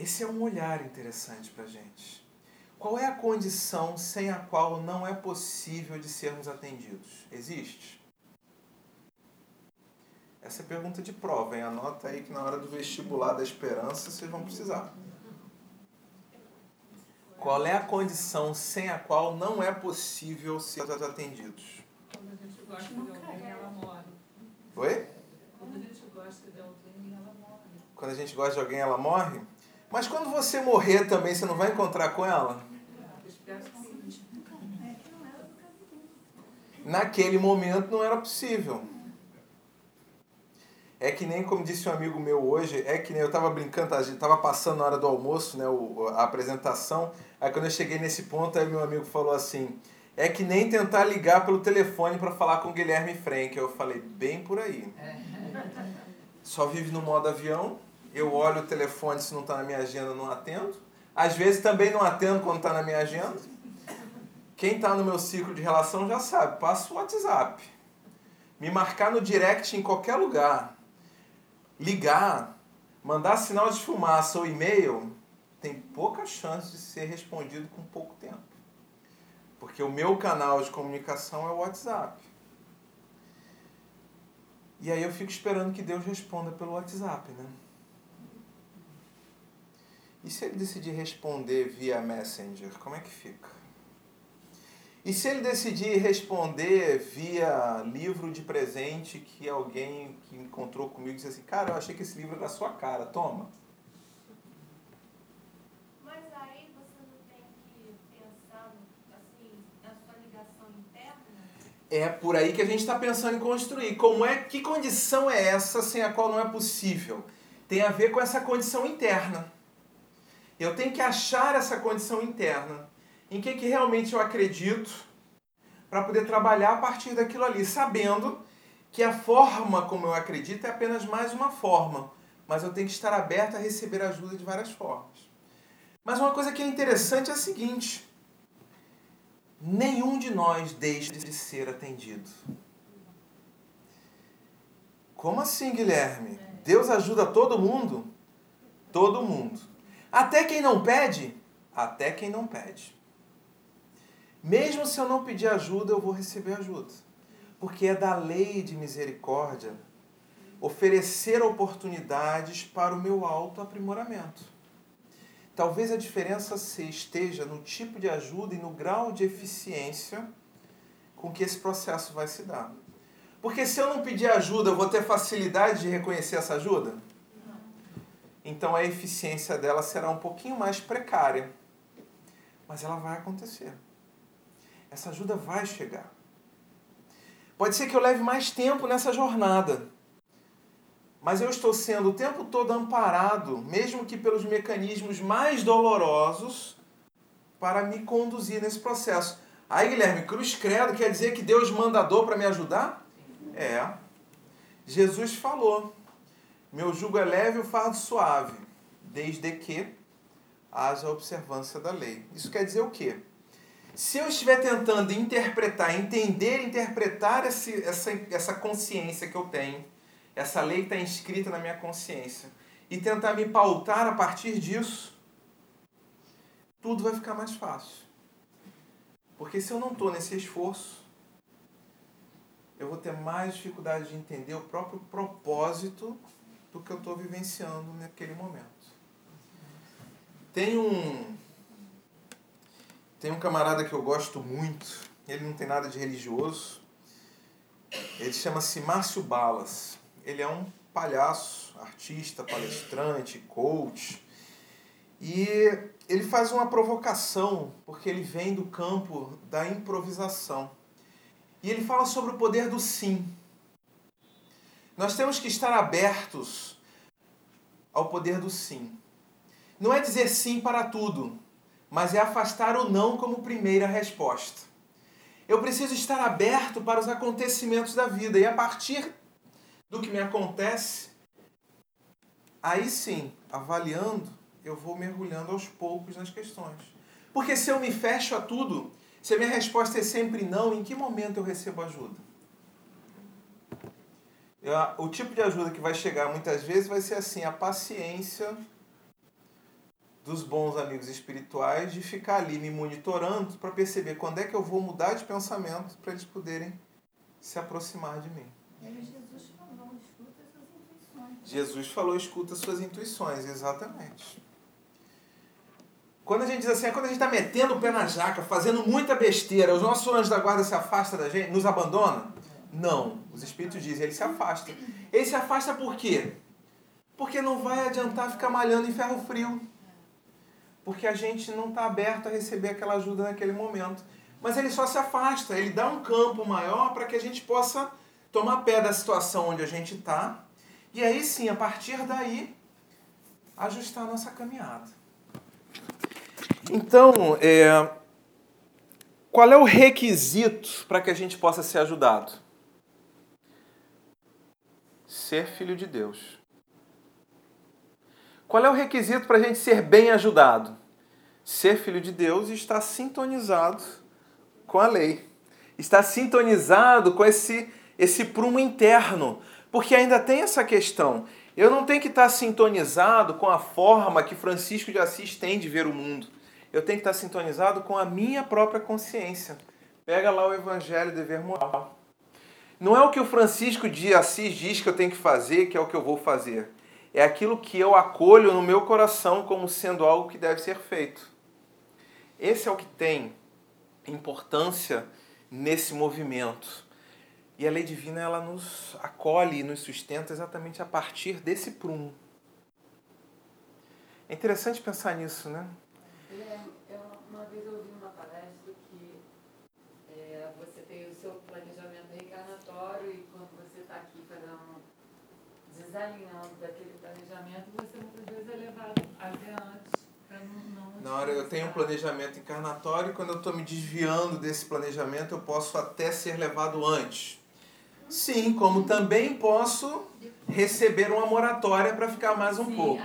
Esse é um olhar interessante para a gente. Qual é a condição sem a qual não é possível de sermos atendidos? Existe? Essa é pergunta de prova, hein? Anota aí que na hora do vestibular da esperança vocês vão precisar. Qual é a condição sem a qual não é possível sermos atendidos? Quando a gente gosta de alguém, ela morre. Oi? Quando a gente gosta de alguém, ela morre. Quando a gente gosta de alguém, ela morre? Mas quando você morrer também, você não vai encontrar com ela? Naquele momento não era possível. É que nem, como disse um amigo meu hoje, é que nem eu estava brincando, a gente tava passando na hora do almoço, né, a apresentação. Aí quando eu cheguei nesse ponto, aí meu amigo falou assim: é que nem tentar ligar pelo telefone para falar com o Guilherme Frank. Eu falei, bem por aí. Só vive no modo avião, eu olho o telefone, se não está na minha agenda, não atendo. Às vezes também não atendo quando está na minha agenda. Quem está no meu ciclo de relação já sabe, passa o WhatsApp. Me marcar no direct em qualquer lugar ligar, mandar sinal de fumaça ou e-mail, tem pouca chance de ser respondido com pouco tempo. Porque o meu canal de comunicação é o WhatsApp. E aí eu fico esperando que Deus responda pelo WhatsApp, né? E se ele decidir responder via Messenger, como é que fica? E se ele decidir responder via livro de presente que alguém que encontrou comigo disse assim, cara, eu achei que esse livro era da sua cara, toma. Mas aí você não tem que pensar assim, na sua ligação interna? É por aí que a gente está pensando em construir. Como é, que condição é essa sem a qual não é possível? Tem a ver com essa condição interna. Eu tenho que achar essa condição interna em que, que realmente eu acredito, para poder trabalhar a partir daquilo ali, sabendo que a forma como eu acredito é apenas mais uma forma, mas eu tenho que estar aberto a receber ajuda de várias formas. Mas uma coisa que é interessante é a seguinte: nenhum de nós deixa de ser atendido. Como assim, Guilherme? Deus ajuda todo mundo? Todo mundo. Até quem não pede? Até quem não pede. Mesmo se eu não pedir ajuda, eu vou receber ajuda. Porque é da lei de misericórdia oferecer oportunidades para o meu autoaprimoramento. Talvez a diferença se esteja no tipo de ajuda e no grau de eficiência com que esse processo vai se dar. Porque se eu não pedir ajuda, eu vou ter facilidade de reconhecer essa ajuda? Então a eficiência dela será um pouquinho mais precária. Mas ela vai acontecer. Essa ajuda vai chegar. Pode ser que eu leve mais tempo nessa jornada, mas eu estou sendo o tempo todo amparado, mesmo que pelos mecanismos mais dolorosos, para me conduzir nesse processo. Aí, Guilherme, cruz credo quer dizer que Deus mandador para me ajudar? É. Jesus falou: Meu jugo é leve e o fardo suave, desde que haja observância da lei. Isso quer dizer o quê? Se eu estiver tentando interpretar, entender, interpretar esse, essa, essa consciência que eu tenho, essa lei está inscrita na minha consciência, e tentar me pautar a partir disso, tudo vai ficar mais fácil. Porque se eu não estou nesse esforço, eu vou ter mais dificuldade de entender o próprio propósito do que eu estou vivenciando naquele momento. Tem um, tem um camarada que eu gosto muito, ele não tem nada de religioso. Ele chama-se Márcio Balas. Ele é um palhaço, artista, palestrante, coach. E ele faz uma provocação, porque ele vem do campo da improvisação. E ele fala sobre o poder do sim. Nós temos que estar abertos ao poder do sim. Não é dizer sim para tudo, mas é afastar o não como primeira resposta. Eu preciso estar aberto para os acontecimentos da vida e a partir do que me acontece, aí sim, avaliando, eu vou mergulhando aos poucos nas questões. Porque se eu me fecho a tudo, se a minha resposta é sempre não, em que momento eu recebo ajuda? O tipo de ajuda que vai chegar muitas vezes vai ser assim: a paciência dos bons amigos espirituais de ficar ali me monitorando para perceber quando é que eu vou mudar de pensamento para eles poderem se aproximar de mim. Jesus falou, escuta suas intuições. Jesus falou, escuta suas intuições, exatamente. Quando a gente diz assim, é quando a gente está metendo o pé na jaca, fazendo muita besteira, os nossos anjos da guarda se afastam da gente, nos abandonam? Não. Os espíritos dizem, ele se afasta. Ele se afasta por quê? Porque não vai adiantar ficar malhando em ferro frio porque a gente não está aberto a receber aquela ajuda naquele momento. Mas ele só se afasta, ele dá um campo maior para que a gente possa tomar pé da situação onde a gente está E aí sim, a partir daí, ajustar a nossa caminhada. Então, é, qual é o requisito para que a gente possa ser ajudado? Ser filho de Deus. Qual é o requisito para a gente ser bem ajudado? Ser filho de Deus e estar sintonizado com a lei. Estar sintonizado com esse, esse prumo interno. Porque ainda tem essa questão. Eu não tenho que estar sintonizado com a forma que Francisco de Assis tem de ver o mundo. Eu tenho que estar sintonizado com a minha própria consciência. Pega lá o Evangelho Dever Moral. Não é o que o Francisco de Assis diz que eu tenho que fazer, que é o que eu vou fazer. É aquilo que eu acolho no meu coração como sendo algo que deve ser feito. Esse é o que tem importância nesse movimento. E a lei divina ela nos acolhe e nos sustenta exatamente a partir desse prumo. É interessante pensar nisso, né? É, eu, uma vez eu ouvi uma palestra que é, você tem o seu planejamento reencarnatório e quando você está aqui fazendo, desalinhando daquele planejamento, você muitas vezes é levado até antes para não, não Na hora eu tenho um planejamento encarnatório e quando eu estou me desviando desse planejamento, eu posso até ser levado antes. Sim, como também posso receber uma moratória para ficar mais um Sim, pouco.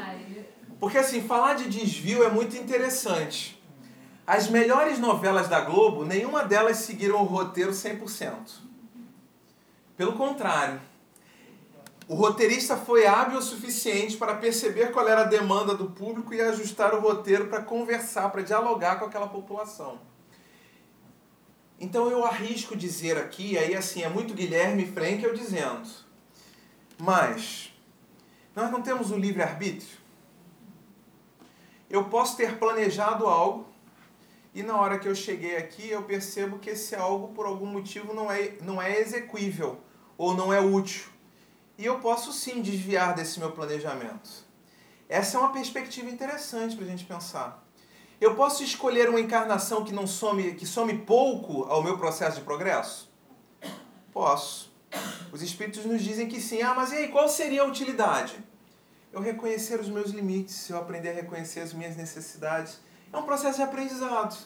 Porque assim, falar de desvio é muito interessante. As melhores novelas da Globo, nenhuma delas seguiram o roteiro 100%. Pelo contrário, o roteirista foi hábil o suficiente para perceber qual era a demanda do público e ajustar o roteiro para conversar, para dialogar com aquela população. Então eu arrisco dizer aqui, aí assim, é muito Guilherme Frankel dizendo, mas nós não temos o livre-arbítrio? Eu posso ter planejado algo e na hora que eu cheguei aqui eu percebo que esse algo por algum motivo não é, não é exequível ou não é útil. E eu posso sim desviar desse meu planejamento. Essa é uma perspectiva interessante para a gente pensar. Eu posso escolher uma encarnação que não some, que some pouco ao meu processo de progresso? Posso. Os espíritos nos dizem que sim. Ah, mas e aí, qual seria a utilidade? Eu reconhecer os meus limites, eu aprender a reconhecer as minhas necessidades. É um processo de aprendizado.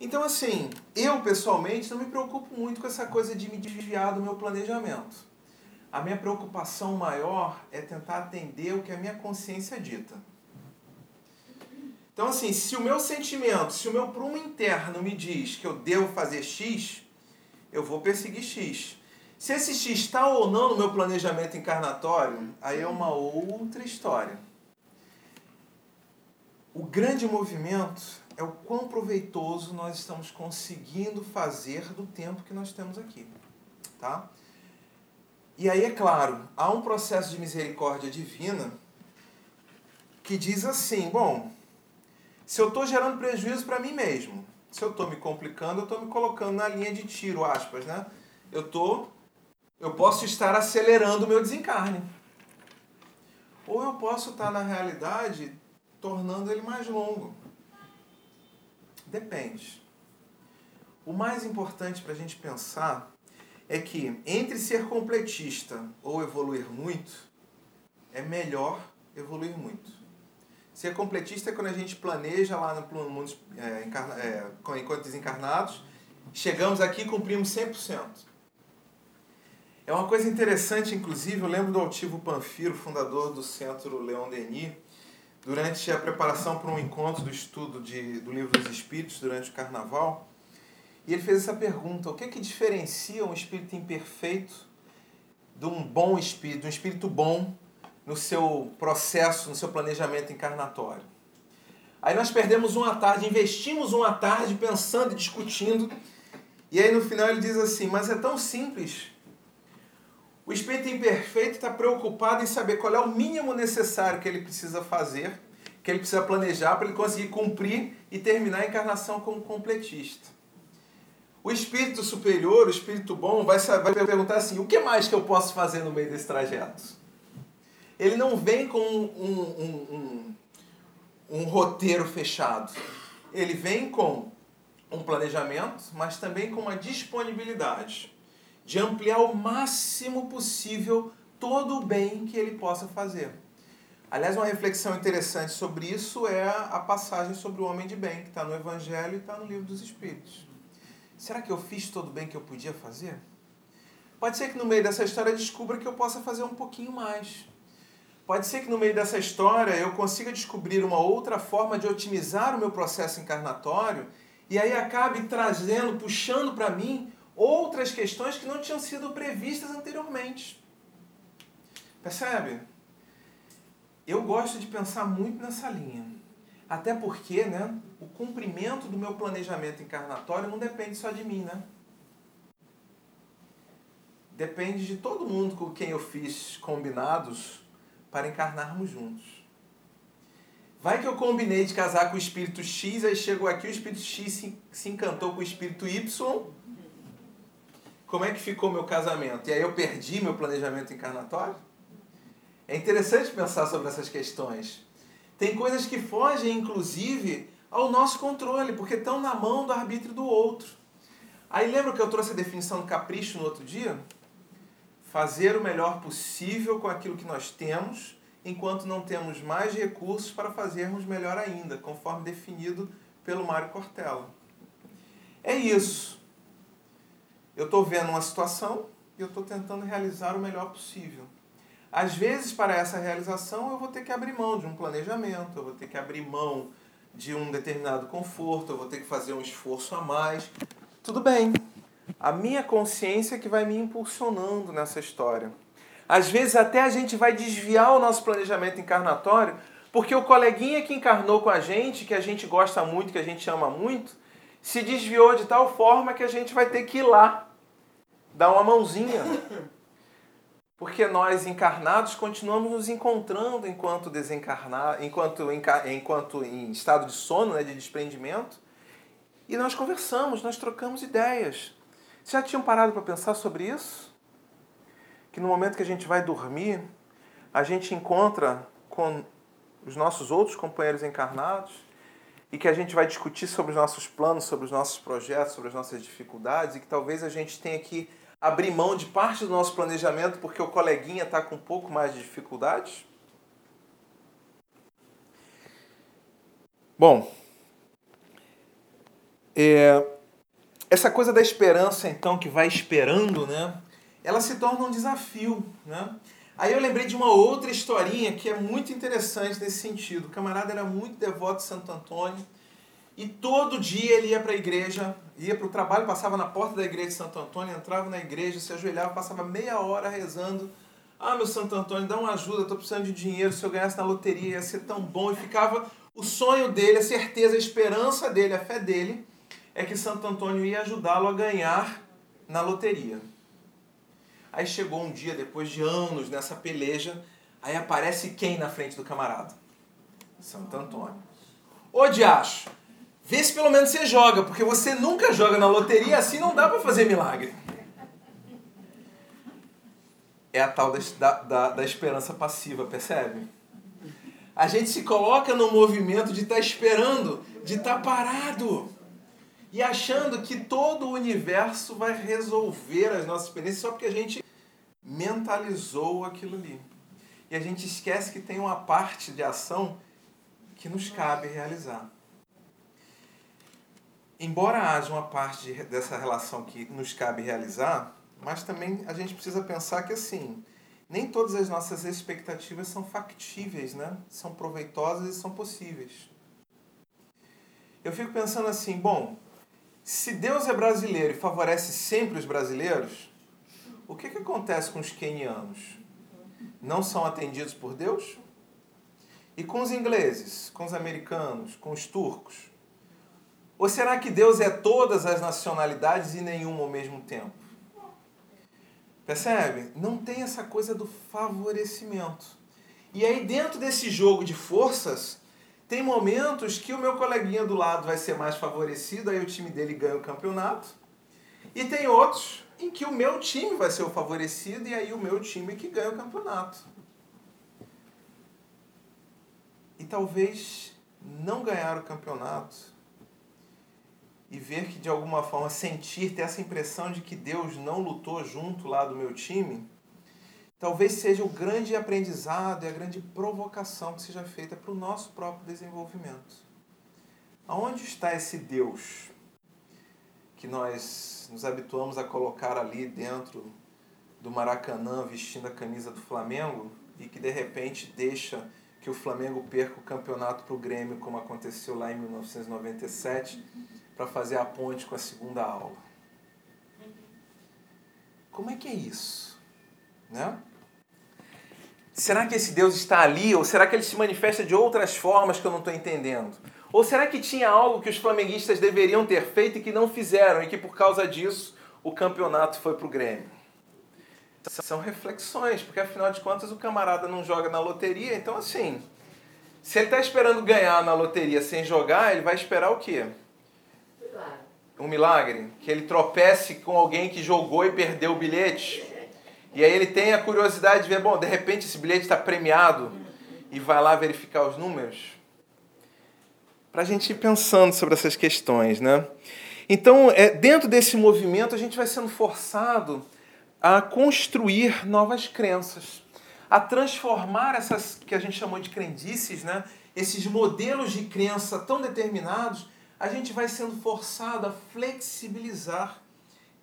Então, assim, eu pessoalmente não me preocupo muito com essa coisa de me desviar do meu planejamento. A minha preocupação maior é tentar atender o que a minha consciência dita. Então, assim, se o meu sentimento, se o meu prumo interno me diz que eu devo fazer X, eu vou perseguir X. Se esse X está ou não no meu planejamento encarnatório, aí é uma outra história. O grande movimento é o quão proveitoso nós estamos conseguindo fazer do tempo que nós temos aqui. Tá? E aí, é claro, há um processo de misericórdia divina que diz assim: bom, se eu estou gerando prejuízo para mim mesmo, se eu estou me complicando, eu estou me colocando na linha de tiro, aspas, né? Eu tô, eu posso estar acelerando o meu desencarne. Ou eu posso estar, na realidade, tornando ele mais longo. Depende. O mais importante para a gente pensar é que entre ser completista ou evoluir muito, é melhor evoluir muito. Ser completista é quando a gente planeja lá no mundo é, encarna, é, enquanto desencarnados, chegamos aqui e cumprimos 100%. É uma coisa interessante, inclusive, eu lembro do Altivo Panfiro, fundador do Centro Leon Denis, durante a preparação para um encontro do estudo de, do Livro dos Espíritos, durante o Carnaval, e ele fez essa pergunta: o que é que diferencia um espírito imperfeito de um bom espírito, de um espírito bom no seu processo, no seu planejamento encarnatório? Aí nós perdemos uma tarde, investimos uma tarde pensando e discutindo, e aí no final ele diz assim: mas é tão simples. O espírito imperfeito está preocupado em saber qual é o mínimo necessário que ele precisa fazer, que ele precisa planejar para ele conseguir cumprir e terminar a encarnação como completista. O espírito superior, o espírito bom, vai, perguntar assim: o que mais que eu posso fazer no meio desse trajeto? Ele não vem com um, um, um, um roteiro fechado. Ele vem com um planejamento, mas também com uma disponibilidade de ampliar o máximo possível todo o bem que ele possa fazer. Aliás, uma reflexão interessante sobre isso é a passagem sobre o homem de bem, que está no Evangelho e está no Livro dos Espíritos. Será que eu fiz todo bem que eu podia fazer? Pode ser que no meio dessa história eu descubra que eu possa fazer um pouquinho mais. Pode ser que no meio dessa história eu consiga descobrir uma outra forma de otimizar o meu processo encarnatório e aí acabe trazendo, puxando para mim outras questões que não tinham sido previstas anteriormente. Percebe? Eu gosto de pensar muito nessa linha. Até porque, né, o cumprimento do meu planejamento encarnatório não depende só de mim, né? Depende de todo mundo com quem eu fiz combinados para encarnarmos juntos. Vai que eu combinei de casar com o espírito X, aí chegou aqui o espírito X se, se encantou com o espírito Y. Como é que ficou meu casamento? E aí eu perdi meu planejamento encarnatório? É interessante pensar sobre essas questões. Tem coisas que fogem, inclusive, ao nosso controle, porque estão na mão do arbítrio do outro. Aí lembra que eu trouxe a definição do capricho no outro dia? Fazer o melhor possível com aquilo que nós temos, enquanto não temos mais recursos para fazermos melhor ainda, conforme definido pelo Mário Cortella. É isso. Eu estou vendo uma situação e eu estou tentando realizar o melhor possível. Às vezes, para essa realização, eu vou ter que abrir mão de um planejamento, eu vou ter que abrir mão de um determinado conforto, eu vou ter que fazer um esforço a mais. Tudo bem. A minha consciência é que vai me impulsionando nessa história. Às vezes, até a gente vai desviar o nosso planejamento encarnatório, porque o coleguinha que encarnou com a gente, que a gente gosta muito, que a gente ama muito, se desviou de tal forma que a gente vai ter que ir lá, dar uma mãozinha porque nós encarnados continuamos nos encontrando enquanto desencarnar, enquanto, enquanto em estado de sono, né, de desprendimento, e nós conversamos, nós trocamos ideias. Já tinham parado para pensar sobre isso? Que no momento que a gente vai dormir, a gente encontra com os nossos outros companheiros encarnados e que a gente vai discutir sobre os nossos planos, sobre os nossos projetos, sobre as nossas dificuldades e que talvez a gente tenha que abrir mão de parte do nosso planejamento porque o coleguinha está com um pouco mais de dificuldade? Bom, é, essa coisa da esperança, então, que vai esperando, né? Ela se torna um desafio, né? Aí eu lembrei de uma outra historinha que é muito interessante nesse sentido. O camarada era muito devoto de Santo Antônio e todo dia ele ia para a igreja, ia para o trabalho, passava na porta da igreja de Santo Antônio, entrava na igreja, se ajoelhava, passava meia hora rezando. Ah, meu Santo Antônio, dá uma ajuda, estou precisando de dinheiro, se eu ganhasse na loteria ia ser tão bom. E ficava o sonho dele, a certeza, a esperança dele, a fé dele, é que Santo Antônio ia ajudá-lo a ganhar na loteria. Aí chegou um dia, depois de anos nessa peleja, aí aparece quem na frente do camarada? Santo Antônio. Ô diacho, Vê se pelo menos você joga, porque você nunca joga na loteria, assim não dá para fazer milagre. É a tal da, da, da esperança passiva, percebe? A gente se coloca no movimento de estar tá esperando, de estar tá parado. E achando que todo o universo vai resolver as nossas experiências só porque a gente mentalizou aquilo ali. E a gente esquece que tem uma parte de ação que nos cabe realizar embora haja uma parte dessa relação que nos cabe realizar, mas também a gente precisa pensar que assim, nem todas as nossas expectativas são factíveis, né? São proveitosas e são possíveis. Eu fico pensando assim, bom, se Deus é brasileiro e favorece sempre os brasileiros, o que, que acontece com os quenianos? Não são atendidos por Deus? E com os ingleses, com os americanos, com os turcos? Ou será que Deus é todas as nacionalidades e nenhuma ao mesmo tempo? Percebe? Não tem essa coisa do favorecimento. E aí, dentro desse jogo de forças, tem momentos que o meu coleguinha do lado vai ser mais favorecido, aí o time dele ganha o campeonato. E tem outros em que o meu time vai ser o favorecido e aí o meu time que ganha o campeonato. E talvez não ganhar o campeonato e ver que de alguma forma sentir, ter essa impressão de que Deus não lutou junto lá do meu time, talvez seja o grande aprendizado e a grande provocação que seja feita para o nosso próprio desenvolvimento. Aonde está esse Deus que nós nos habituamos a colocar ali dentro do Maracanã vestindo a camisa do Flamengo e que de repente deixa que o Flamengo perca o campeonato para o Grêmio, como aconteceu lá em 1997, para fazer a ponte com a segunda aula. Como é que é isso? Né? Será que esse Deus está ali ou será que ele se manifesta de outras formas que eu não estou entendendo? Ou será que tinha algo que os flamenguistas deveriam ter feito e que não fizeram e que por causa disso o campeonato foi para o Grêmio? São reflexões, porque afinal de contas o camarada não joga na loteria, então assim, se ele está esperando ganhar na loteria sem jogar, ele vai esperar o quê? Um milagre? Que ele tropece com alguém que jogou e perdeu o bilhete. E aí ele tem a curiosidade de ver, bom, de repente esse bilhete está premiado e vai lá verificar os números. Para a gente ir pensando sobre essas questões, né? Então, é, dentro desse movimento, a gente vai sendo forçado a construir novas crenças, a transformar essas que a gente chamou de crendices, né? esses modelos de crença tão determinados, a gente vai sendo forçado a flexibilizar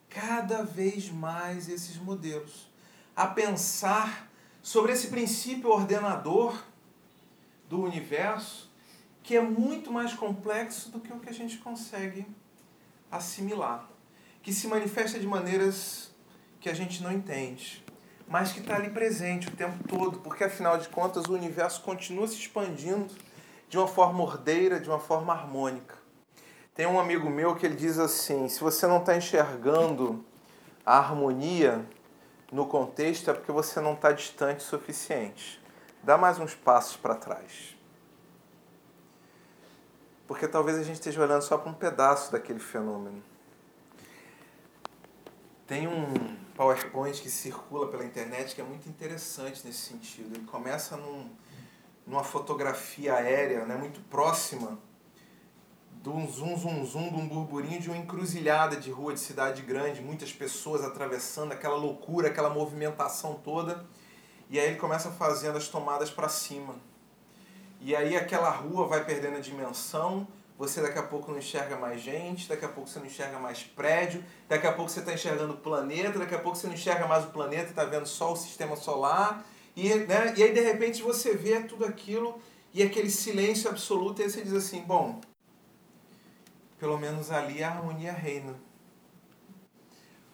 cada vez mais esses modelos, a pensar sobre esse princípio ordenador do universo, que é muito mais complexo do que o que a gente consegue assimilar, que se manifesta de maneiras que a gente não entende, mas que está ali presente o tempo todo, porque afinal de contas o universo continua se expandindo de uma forma ordeira, de uma forma harmônica. Tem um amigo meu que ele diz assim: se você não está enxergando a harmonia no contexto, é porque você não está distante o suficiente. Dá mais uns passos para trás. Porque talvez a gente esteja olhando só para um pedaço daquele fenômeno. Tem um PowerPoint que circula pela internet que é muito interessante nesse sentido. Ele começa num, numa fotografia aérea né, muito próxima de um zoom, zoom, zoom, de um burburinho de uma encruzilhada de rua de cidade grande, muitas pessoas atravessando, aquela loucura, aquela movimentação toda. E aí ele começa fazendo as tomadas para cima. E aí aquela rua vai perdendo a dimensão, você daqui a pouco não enxerga mais gente, daqui a pouco você não enxerga mais prédio, daqui a pouco você está enxergando o planeta, daqui a pouco você não enxerga mais o planeta está vendo só o sistema solar. E, né, e aí de repente você vê tudo aquilo e aquele silêncio absoluto, e aí você diz assim, bom, pelo menos ali a harmonia reina.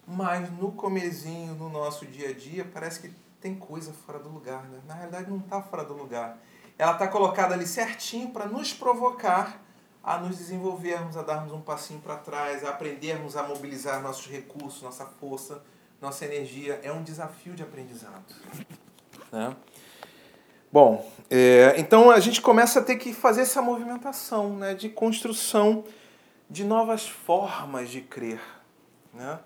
Mas no comezinho, no nosso dia a dia, parece que tem coisa fora do lugar. Né? Na realidade não está fora do lugar. Ela está colocada ali certinho para nos provocar a nos desenvolvermos, a darmos um passinho para trás, a aprendermos a mobilizar nossos recursos, nossa força, nossa energia. É um desafio de aprendizado. Né? Bom, é, então a gente começa a ter que fazer essa movimentação né, de construção de novas formas de crer. Né?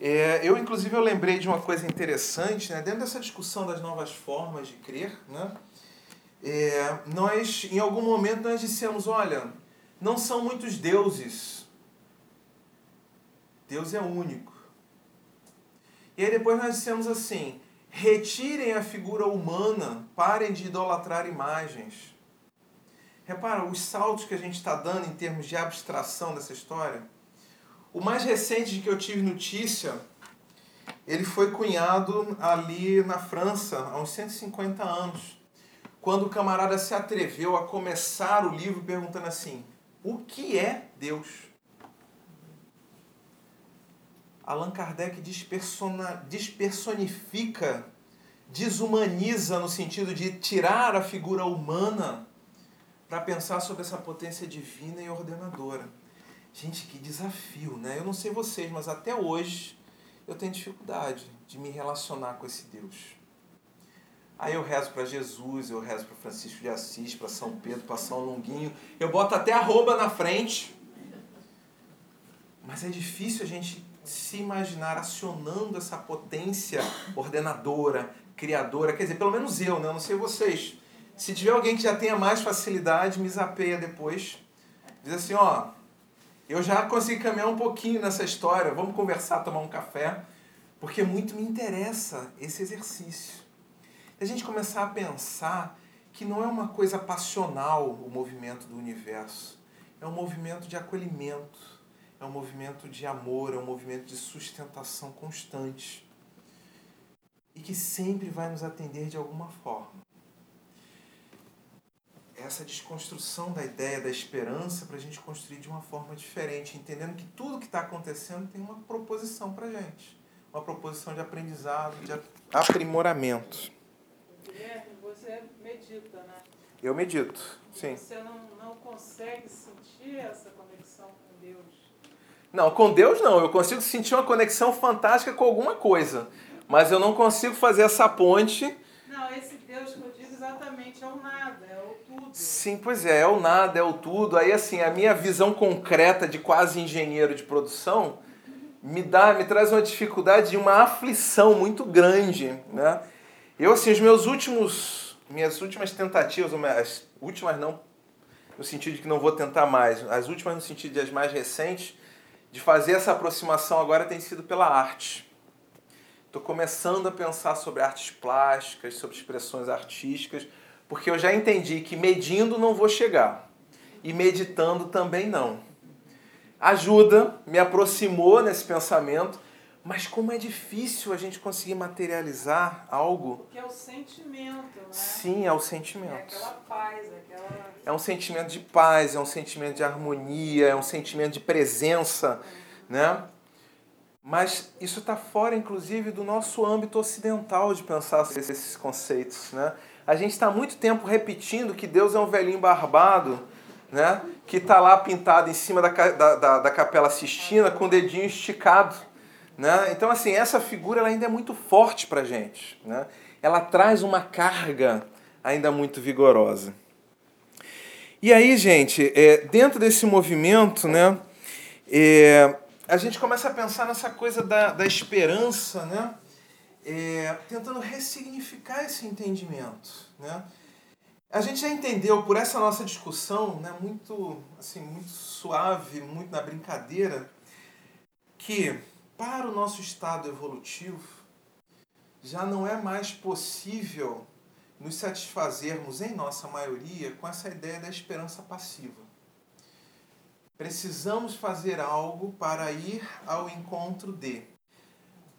É, eu, inclusive, eu lembrei de uma coisa interessante, né? dentro dessa discussão das novas formas de crer, né? É, nós, em algum momento, nós dissemos, olha, não são muitos deuses. Deus é único. E aí depois nós dissemos assim: retirem a figura humana, parem de idolatrar imagens. Repara os saltos que a gente está dando em termos de abstração dessa história. O mais recente de que eu tive notícia, ele foi cunhado ali na França há uns 150 anos, quando o camarada se atreveu a começar o livro perguntando assim: o que é Deus. Allan Kardec despersonifica, desumaniza no sentido de tirar a figura humana para pensar sobre essa potência divina e ordenadora. Gente, que desafio, né? Eu não sei vocês, mas até hoje eu tenho dificuldade de me relacionar com esse Deus. Aí eu rezo para Jesus, eu rezo para Francisco de Assis, para São Pedro, para São Longuinho. Eu boto até na frente. Mas é difícil a gente se imaginar acionando essa potência ordenadora, criadora. Quer dizer, pelo menos eu, né? Eu não sei vocês. Se tiver alguém que já tenha mais facilidade, me zapeia depois. Diz assim, ó, eu já consegui caminhar um pouquinho nessa história, vamos conversar, tomar um café, porque muito me interessa esse exercício a gente começar a pensar que não é uma coisa passional o movimento do universo, é um movimento de acolhimento, é um movimento de amor, é um movimento de sustentação constante e que sempre vai nos atender de alguma forma. Essa desconstrução da ideia da esperança para a gente construir de uma forma diferente, entendendo que tudo que está acontecendo tem uma proposição para a gente, uma proposição de aprendizado, de aprimoramento. Guilherme, você medita, né? Eu medito, sim. Você não, não consegue sentir essa conexão com Deus. Não, com Deus não. Eu consigo sentir uma conexão fantástica com alguma coisa. Mas eu não consigo fazer essa ponte. Não, esse Deus que eu digo exatamente é o nada, é o tudo. Sim, pois é, é o nada, é o tudo. Aí assim, a minha visão concreta de quase engenheiro de produção me dá, me traz uma dificuldade e uma aflição muito grande, né? Eu assim, os meus últimos, minhas últimas tentativas, as últimas não no sentido de que não vou tentar mais, as últimas no sentido de as mais recentes, de fazer essa aproximação agora tem sido pela arte. Estou começando a pensar sobre artes plásticas, sobre expressões artísticas, porque eu já entendi que medindo não vou chegar e meditando também não. Ajuda, me aproximou nesse pensamento, mas como é difícil a gente conseguir materializar algo. Porque é o sentimento, né? Sim, é o É sentimento. aquela paz, aquela. É um sentimento de paz, é um sentimento de harmonia, é um sentimento de presença, né? Mas isso está fora, inclusive, do nosso âmbito ocidental de pensar esses conceitos, né? A gente está muito tempo repetindo que Deus é um velhinho barbado, né? Que está lá pintado em cima da, da, da, da capela Sistina com o dedinho esticado, né? Então, assim, essa figura ela ainda é muito forte para gente, né? Ela traz uma carga ainda muito vigorosa. E aí, gente, é, dentro desse movimento, né, é, a gente começa a pensar nessa coisa da, da esperança, né, é, tentando ressignificar esse entendimento. Né. A gente já entendeu por essa nossa discussão, né, muito, assim, muito suave, muito na brincadeira, que para o nosso estado evolutivo já não é mais possível nos satisfazermos, em nossa maioria, com essa ideia da esperança passiva. Precisamos fazer algo para ir ao encontro de,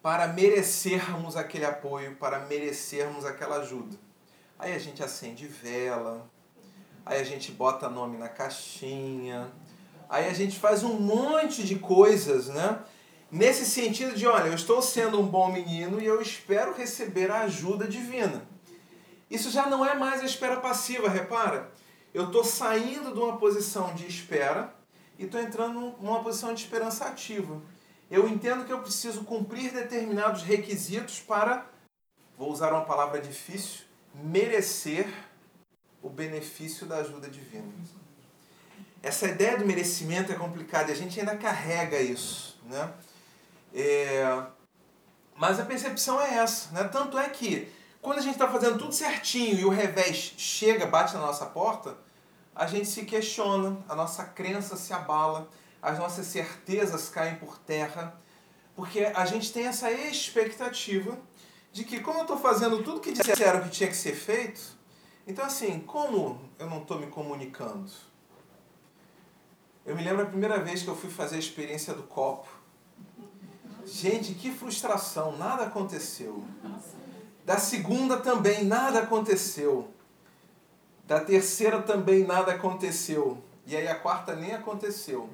para merecermos aquele apoio, para merecermos aquela ajuda. Aí a gente acende vela, aí a gente bota nome na caixinha, aí a gente faz um monte de coisas, né? Nesse sentido de, olha, eu estou sendo um bom menino e eu espero receber a ajuda divina. Isso já não é mais a espera passiva, repara. Eu estou saindo de uma posição de espera e estou entrando numa posição de esperança ativa. Eu entendo que eu preciso cumprir determinados requisitos para, vou usar uma palavra difícil, merecer o benefício da ajuda divina. Essa ideia do merecimento é complicada e a gente ainda carrega isso. Né? É... Mas a percepção é essa. Né? Tanto é que quando a gente está fazendo tudo certinho e o revés chega, bate na nossa porta, a gente se questiona, a nossa crença se abala, as nossas certezas caem por terra, porque a gente tem essa expectativa de que, como eu estou fazendo tudo que disseram que tinha que ser feito, então assim, como eu não estou me comunicando? Eu me lembro a primeira vez que eu fui fazer a experiência do copo. Gente, que frustração, nada aconteceu. Da segunda também nada aconteceu. Da terceira também nada aconteceu. E aí a quarta nem aconteceu.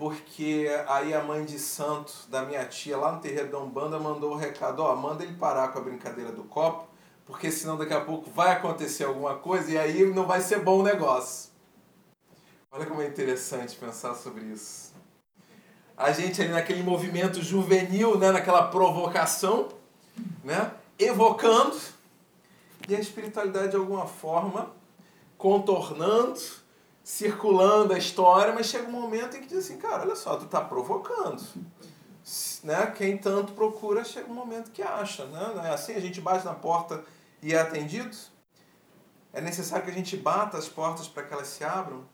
Porque aí a mãe de santo da minha tia lá no terreiro da Umbanda mandou o recado, ó, manda ele parar com a brincadeira do copo, porque senão daqui a pouco vai acontecer alguma coisa e aí não vai ser bom o negócio. Olha como é interessante pensar sobre isso. A gente ali naquele movimento juvenil, né, naquela provocação, né, evocando, e a espiritualidade de alguma forma contornando, circulando a história, mas chega um momento em que diz assim, cara, olha só, tu tá provocando. Né? Quem tanto procura, chega um momento que acha. Né? Não é assim? A gente bate na porta e é atendido? É necessário que a gente bata as portas para que elas se abram?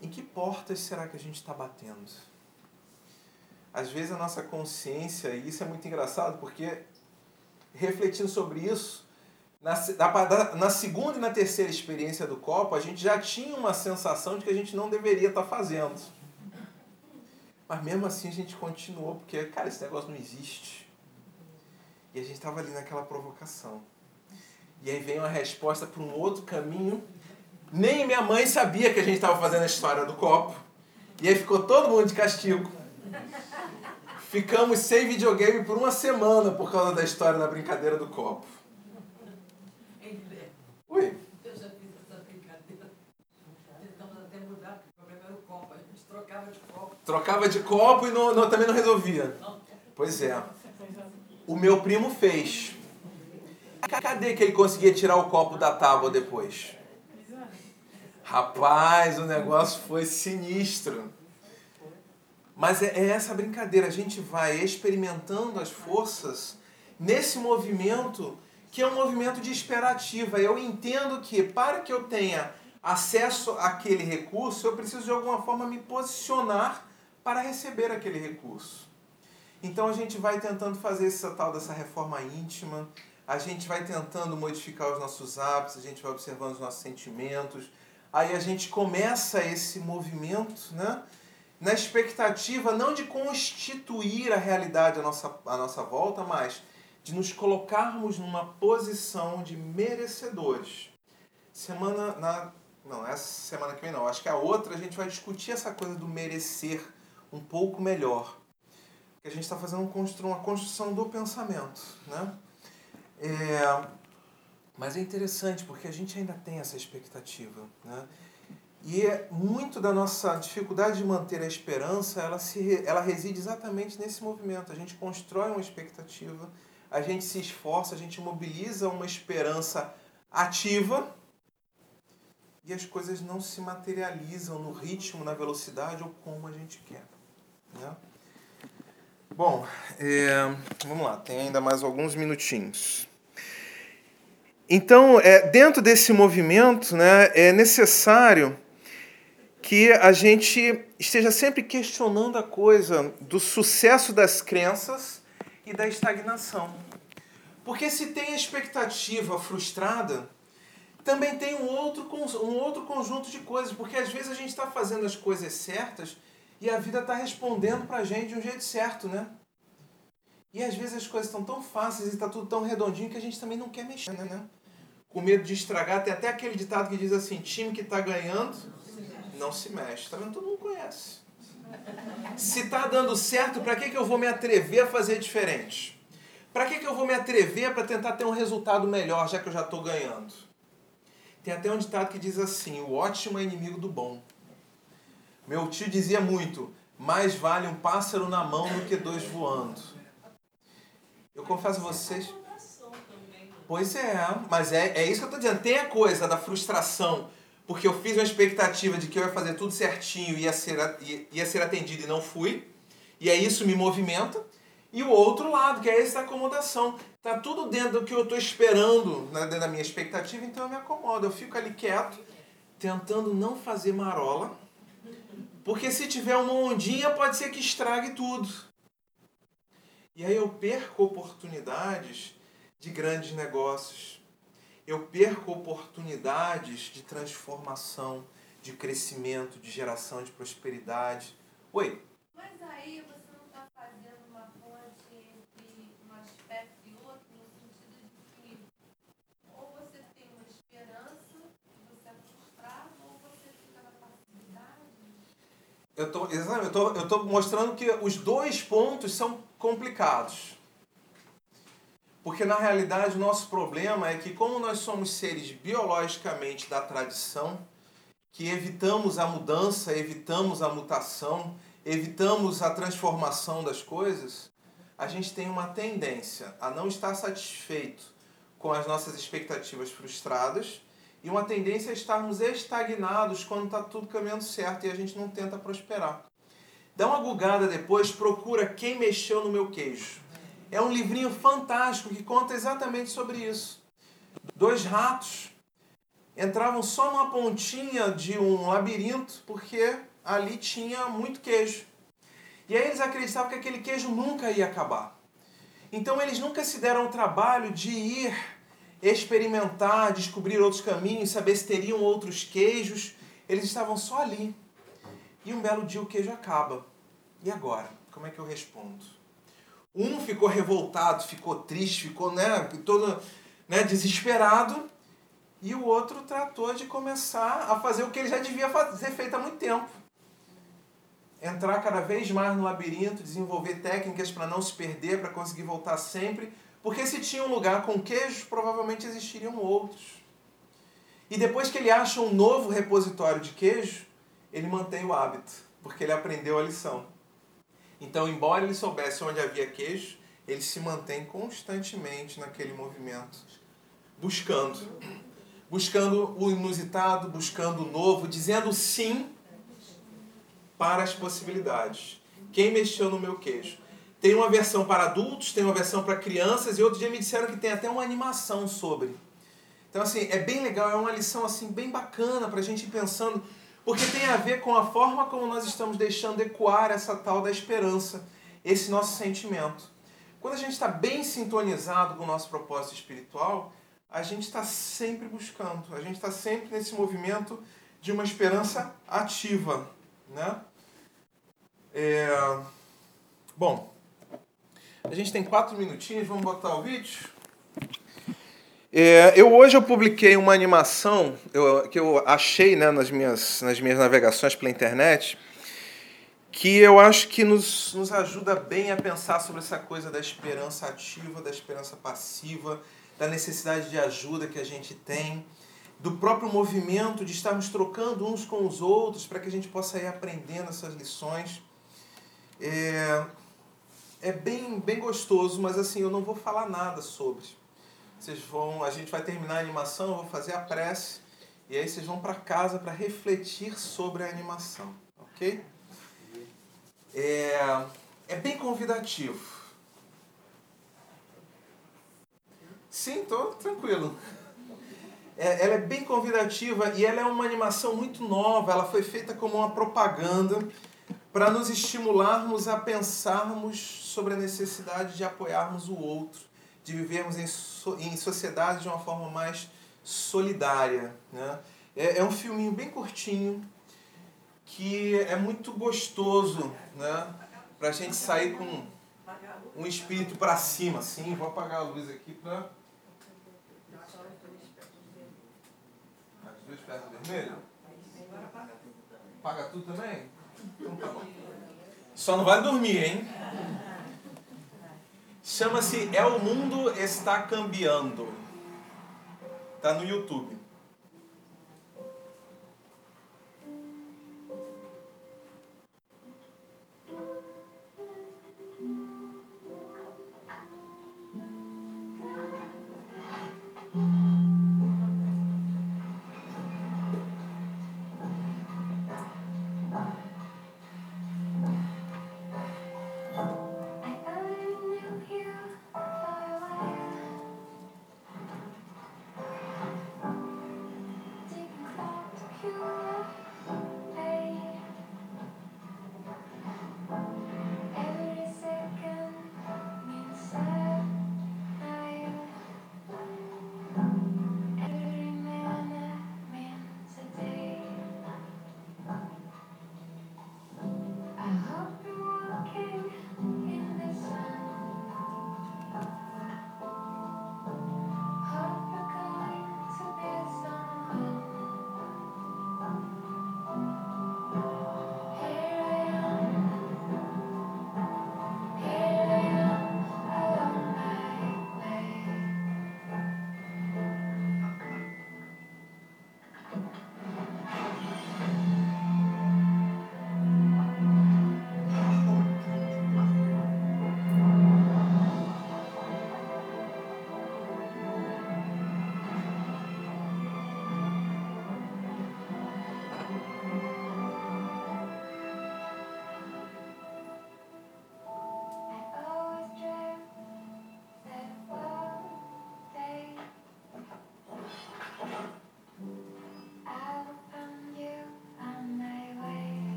Em que portas será que a gente está batendo? Às vezes a nossa consciência, e isso é muito engraçado, porque refletindo sobre isso, Na, na, na, segunda e na terceira experiência do copo, a gente já tinha uma sensação de que a gente não deveria estar fazendo. Mas mesmo assim a gente continuou, porque, cara, esse negócio não existe. E a gente estava ali naquela provocação. E aí vem uma resposta para um outro caminho. Nem minha mãe sabia que a gente estava fazendo a história do copo. E aí ficou todo mundo de castigo. Ficamos sem videogame por uma semana por causa da história da brincadeira do copo. Oi? Eu já fiz essa brincadeira. Tentamos até mudar, porque o problema era o copo. A gente trocava de copo. Trocava de copo e não, não, também não resolvia. Pois é. O meu primo fez. Cadê que ele conseguia tirar o copo da tábua depois? Rapaz, o negócio foi sinistro. Mas é, é essa brincadeira, a gente vai experimentando as forças nesse movimento que é um movimento de esperativa. Eu entendo que para que eu tenha acesso àquele recurso, eu preciso de alguma forma me posicionar para receber aquele recurso. Então a gente vai tentando fazer essa tal dessa reforma íntima, a gente vai tentando modificar os nossos hábitos, a gente vai observando os nossos sentimentos. Aí a gente começa esse movimento, né? Na expectativa não de constituir a realidade à nossa, à nossa volta, mas de nos colocarmos numa posição de merecedores. Semana na não, essa semana que vem não, acho que a outra a gente vai discutir essa coisa do merecer um pouco melhor. Que a gente está fazendo uma construção do pensamento, né? É, mas é interessante porque a gente ainda tem essa expectativa. Né? E é muito da nossa dificuldade de manter a esperança, ela, se, ela reside exatamente nesse movimento. A gente constrói uma expectativa, a gente se esforça, a gente mobiliza uma esperança ativa e as coisas não se materializam no ritmo, na velocidade ou como a gente quer. Né? Bom, é, vamos lá, tem ainda mais alguns minutinhos. Então, é, dentro desse movimento, né, é necessário que a gente esteja sempre questionando a coisa do sucesso das crenças e da estagnação. Porque se tem expectativa frustrada, também tem um outro, um outro conjunto de coisas. Porque às vezes a gente está fazendo as coisas certas e a vida está respondendo para a gente de um jeito certo, né? E às vezes as coisas estão tão fáceis e está tudo tão redondinho que a gente também não quer mexer, né? Com medo de estragar. Tem até aquele ditado que diz assim: time que está ganhando não se mexe. Tá vendo? Todo mundo conhece. Se está dando certo, para que, que eu vou me atrever a fazer diferente? Para que, que eu vou me atrever para tentar ter um resultado melhor, já que eu já estou ganhando? Tem até um ditado que diz assim: o ótimo é inimigo do bom. Meu tio dizia muito: mais vale um pássaro na mão do que dois voando. Eu confesso a vocês. Pois é, mas é, é isso que eu estou dizendo. Tem a coisa da frustração, porque eu fiz uma expectativa de que eu ia fazer tudo certinho, ia ser, ia, ia ser atendido e não fui. E aí isso me movimenta. E o outro lado, que é esse da acomodação. Tá tudo dentro do que eu estou esperando, né, dentro da minha expectativa, então eu me acomodo. Eu fico ali quieto, tentando não fazer marola porque se tiver uma ondinha, pode ser que estrague tudo. E aí eu perco oportunidades de grandes negócios. Eu perco oportunidades de transformação, de crescimento, de geração de prosperidade. Oi? Mas aí você não está fazendo uma ponte entre um aspecto e outro, no sentido de que ou você tem uma esperança, você é frustrado, ou você fica na passividade. Eu tô, eu tô, eu tô mostrando que os dois pontos são complicados. Porque na realidade o nosso problema é que como nós somos seres biologicamente da tradição, que evitamos a mudança, evitamos a mutação, evitamos a transformação das coisas, a gente tem uma tendência a não estar satisfeito com as nossas expectativas frustradas e uma tendência a estarmos estagnados quando está tudo caminhando certo e a gente não tenta prosperar. Dá uma bugada depois, procura Quem Mexeu no Meu Queijo. É um livrinho fantástico que conta exatamente sobre isso. Dois ratos entravam só numa pontinha de um labirinto porque ali tinha muito queijo. E aí eles acreditavam que aquele queijo nunca ia acabar. Então eles nunca se deram o trabalho de ir experimentar, descobrir outros caminhos, saber se teriam outros queijos. Eles estavam só ali. E um belo dia o queijo acaba. E agora? Como é que eu respondo? Um ficou revoltado, ficou triste, ficou né, todo né, desesperado. E o outro tratou de começar a fazer o que ele já devia fazer feito há muito tempo. Entrar cada vez mais no labirinto, desenvolver técnicas para não se perder, para conseguir voltar sempre. Porque se tinha um lugar com queijos, provavelmente existiriam outros. E depois que ele acha um novo repositório de queijo, ele mantém o hábito, porque ele aprendeu a lição. Então, embora ele soubesse onde havia queijo, ele se mantém constantemente naquele movimento, buscando. Buscando o inusitado, buscando o novo, dizendo sim para as possibilidades. Quem mexeu no meu queijo? Tem uma versão para adultos, tem uma versão para crianças e outro dia me disseram que tem até uma animação sobre. Então assim, é bem legal, é uma lição assim bem bacana para a gente ir pensando, porque tem a ver com a forma como nós estamos deixando ecoar essa tal da esperança, esse nosso sentimento. Quando a gente está bem sintonizado com o nosso propósito espiritual, a gente está sempre buscando, a gente está sempre nesse movimento de uma esperança ativa, né? É... Bom, a gente tem quatro minutinhos, vamos botar o vídeo? É, eu hoje eu publiquei uma animação eu, que eu achei né, nas, minhas, nas minhas navegações pela internet que eu acho que nos, nos ajuda bem a pensar sobre essa coisa da esperança ativa, da esperança passiva, da necessidade de ajuda que a gente tem, do próprio movimento de estarmos trocando uns com os outros para que a gente possa ir aprendendo essas lições. É, é bem, bem gostoso, mas assim, eu não vou falar nada sobre. Vocês vão, a gente vai terminar a animação, eu vou fazer a prece e aí vocês vão para casa para refletir sobre a animação, ok? É, é bem convidativo. Sim, tô tranquilo. É, ela é bem convidativa e ela é uma animação muito nova. Ela foi feita como uma propaganda para nos estimularmos a pensarmos sobre a necessidade de apoiarmos o outro de vivermos em, so, em sociedade de uma forma mais solidária. Né? É, é um filminho bem curtinho, que é muito gostoso né? para a gente sair com um espírito para cima. Assim, vou apagar a luz aqui para. As duas pernas vermelhas? Paga tudo também? Então tá bom. Só não vai dormir, hein? Chama-se É o Mundo Está Cambiando. Tá no YouTube.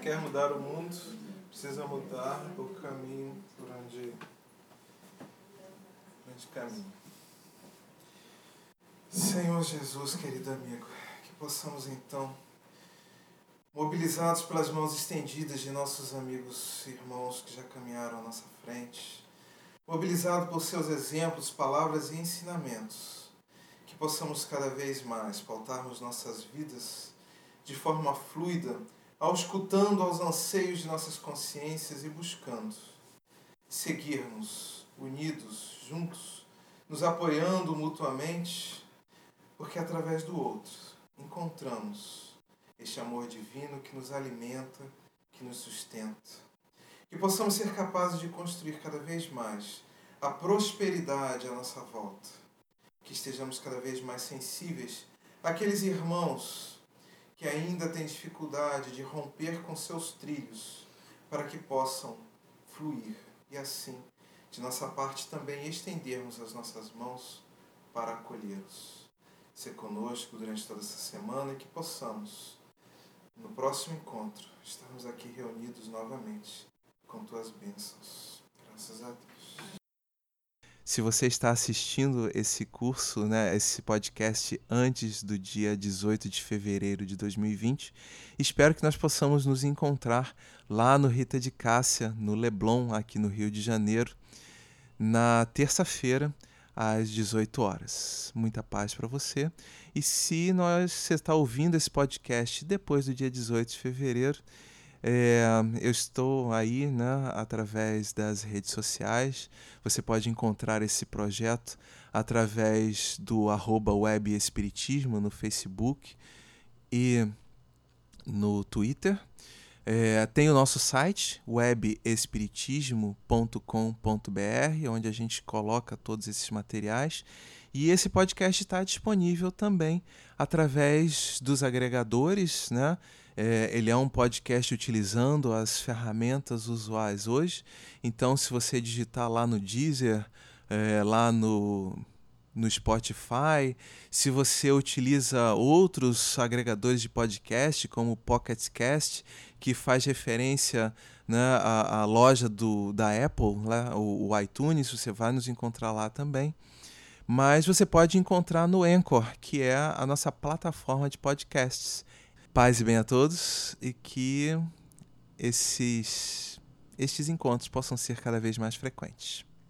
Quer mudar o mundo, precisa mudar o caminho por onde, por onde caminha. Senhor Jesus, querido amigo, que possamos então, mobilizados pelas mãos estendidas de nossos amigos e irmãos que já caminharam à nossa frente, mobilizados por seus exemplos, palavras e ensinamentos, que possamos cada vez mais pautarmos nossas vidas de forma fluida, auscultando aos anseios de nossas consciências e buscando seguirmos unidos, juntos, nos apoiando mutuamente, porque através do outro encontramos este amor divino que nos alimenta, que nos sustenta. Que possamos ser capazes de construir cada vez mais a prosperidade à nossa volta, que estejamos cada vez mais sensíveis àqueles irmãos que ainda têm dificuldade de romper com seus trilhos, para que possam fluir e assim, de nossa parte, também estendermos as nossas mãos para acolhê-los. Ser conosco durante toda essa semana e que possamos, no próximo encontro, estarmos aqui reunidos novamente com tuas bênçãos. Graças a Deus. Se você está assistindo esse curso, né, esse podcast antes do dia 18 de fevereiro de 2020, espero que nós possamos nos encontrar lá no Rita de Cássia, no Leblon, aqui no Rio de Janeiro, na terça-feira, às 18 horas. Muita paz para você. E se nós, você está ouvindo esse podcast depois do dia 18 de fevereiro, é, eu estou aí né, através das redes sociais. Você pode encontrar esse projeto através do arroba web Espiritismo no Facebook e no Twitter. É, tem o nosso site webespiritismo.com.br, onde a gente coloca todos esses materiais. E esse podcast está disponível também através dos agregadores, né? É, ele é um podcast utilizando as ferramentas usuais hoje. Então, se você digitar lá no Deezer, é, lá no, no Spotify, se você utiliza outros agregadores de podcast, como o Pocket Cast, que faz referência né, à, à loja do, da Apple, né, o, o iTunes, você vai nos encontrar lá também. Mas você pode encontrar no Anchor, que é a nossa plataforma de podcasts. Paz e bem a todos e que esses, estes encontros possam ser cada vez mais frequentes.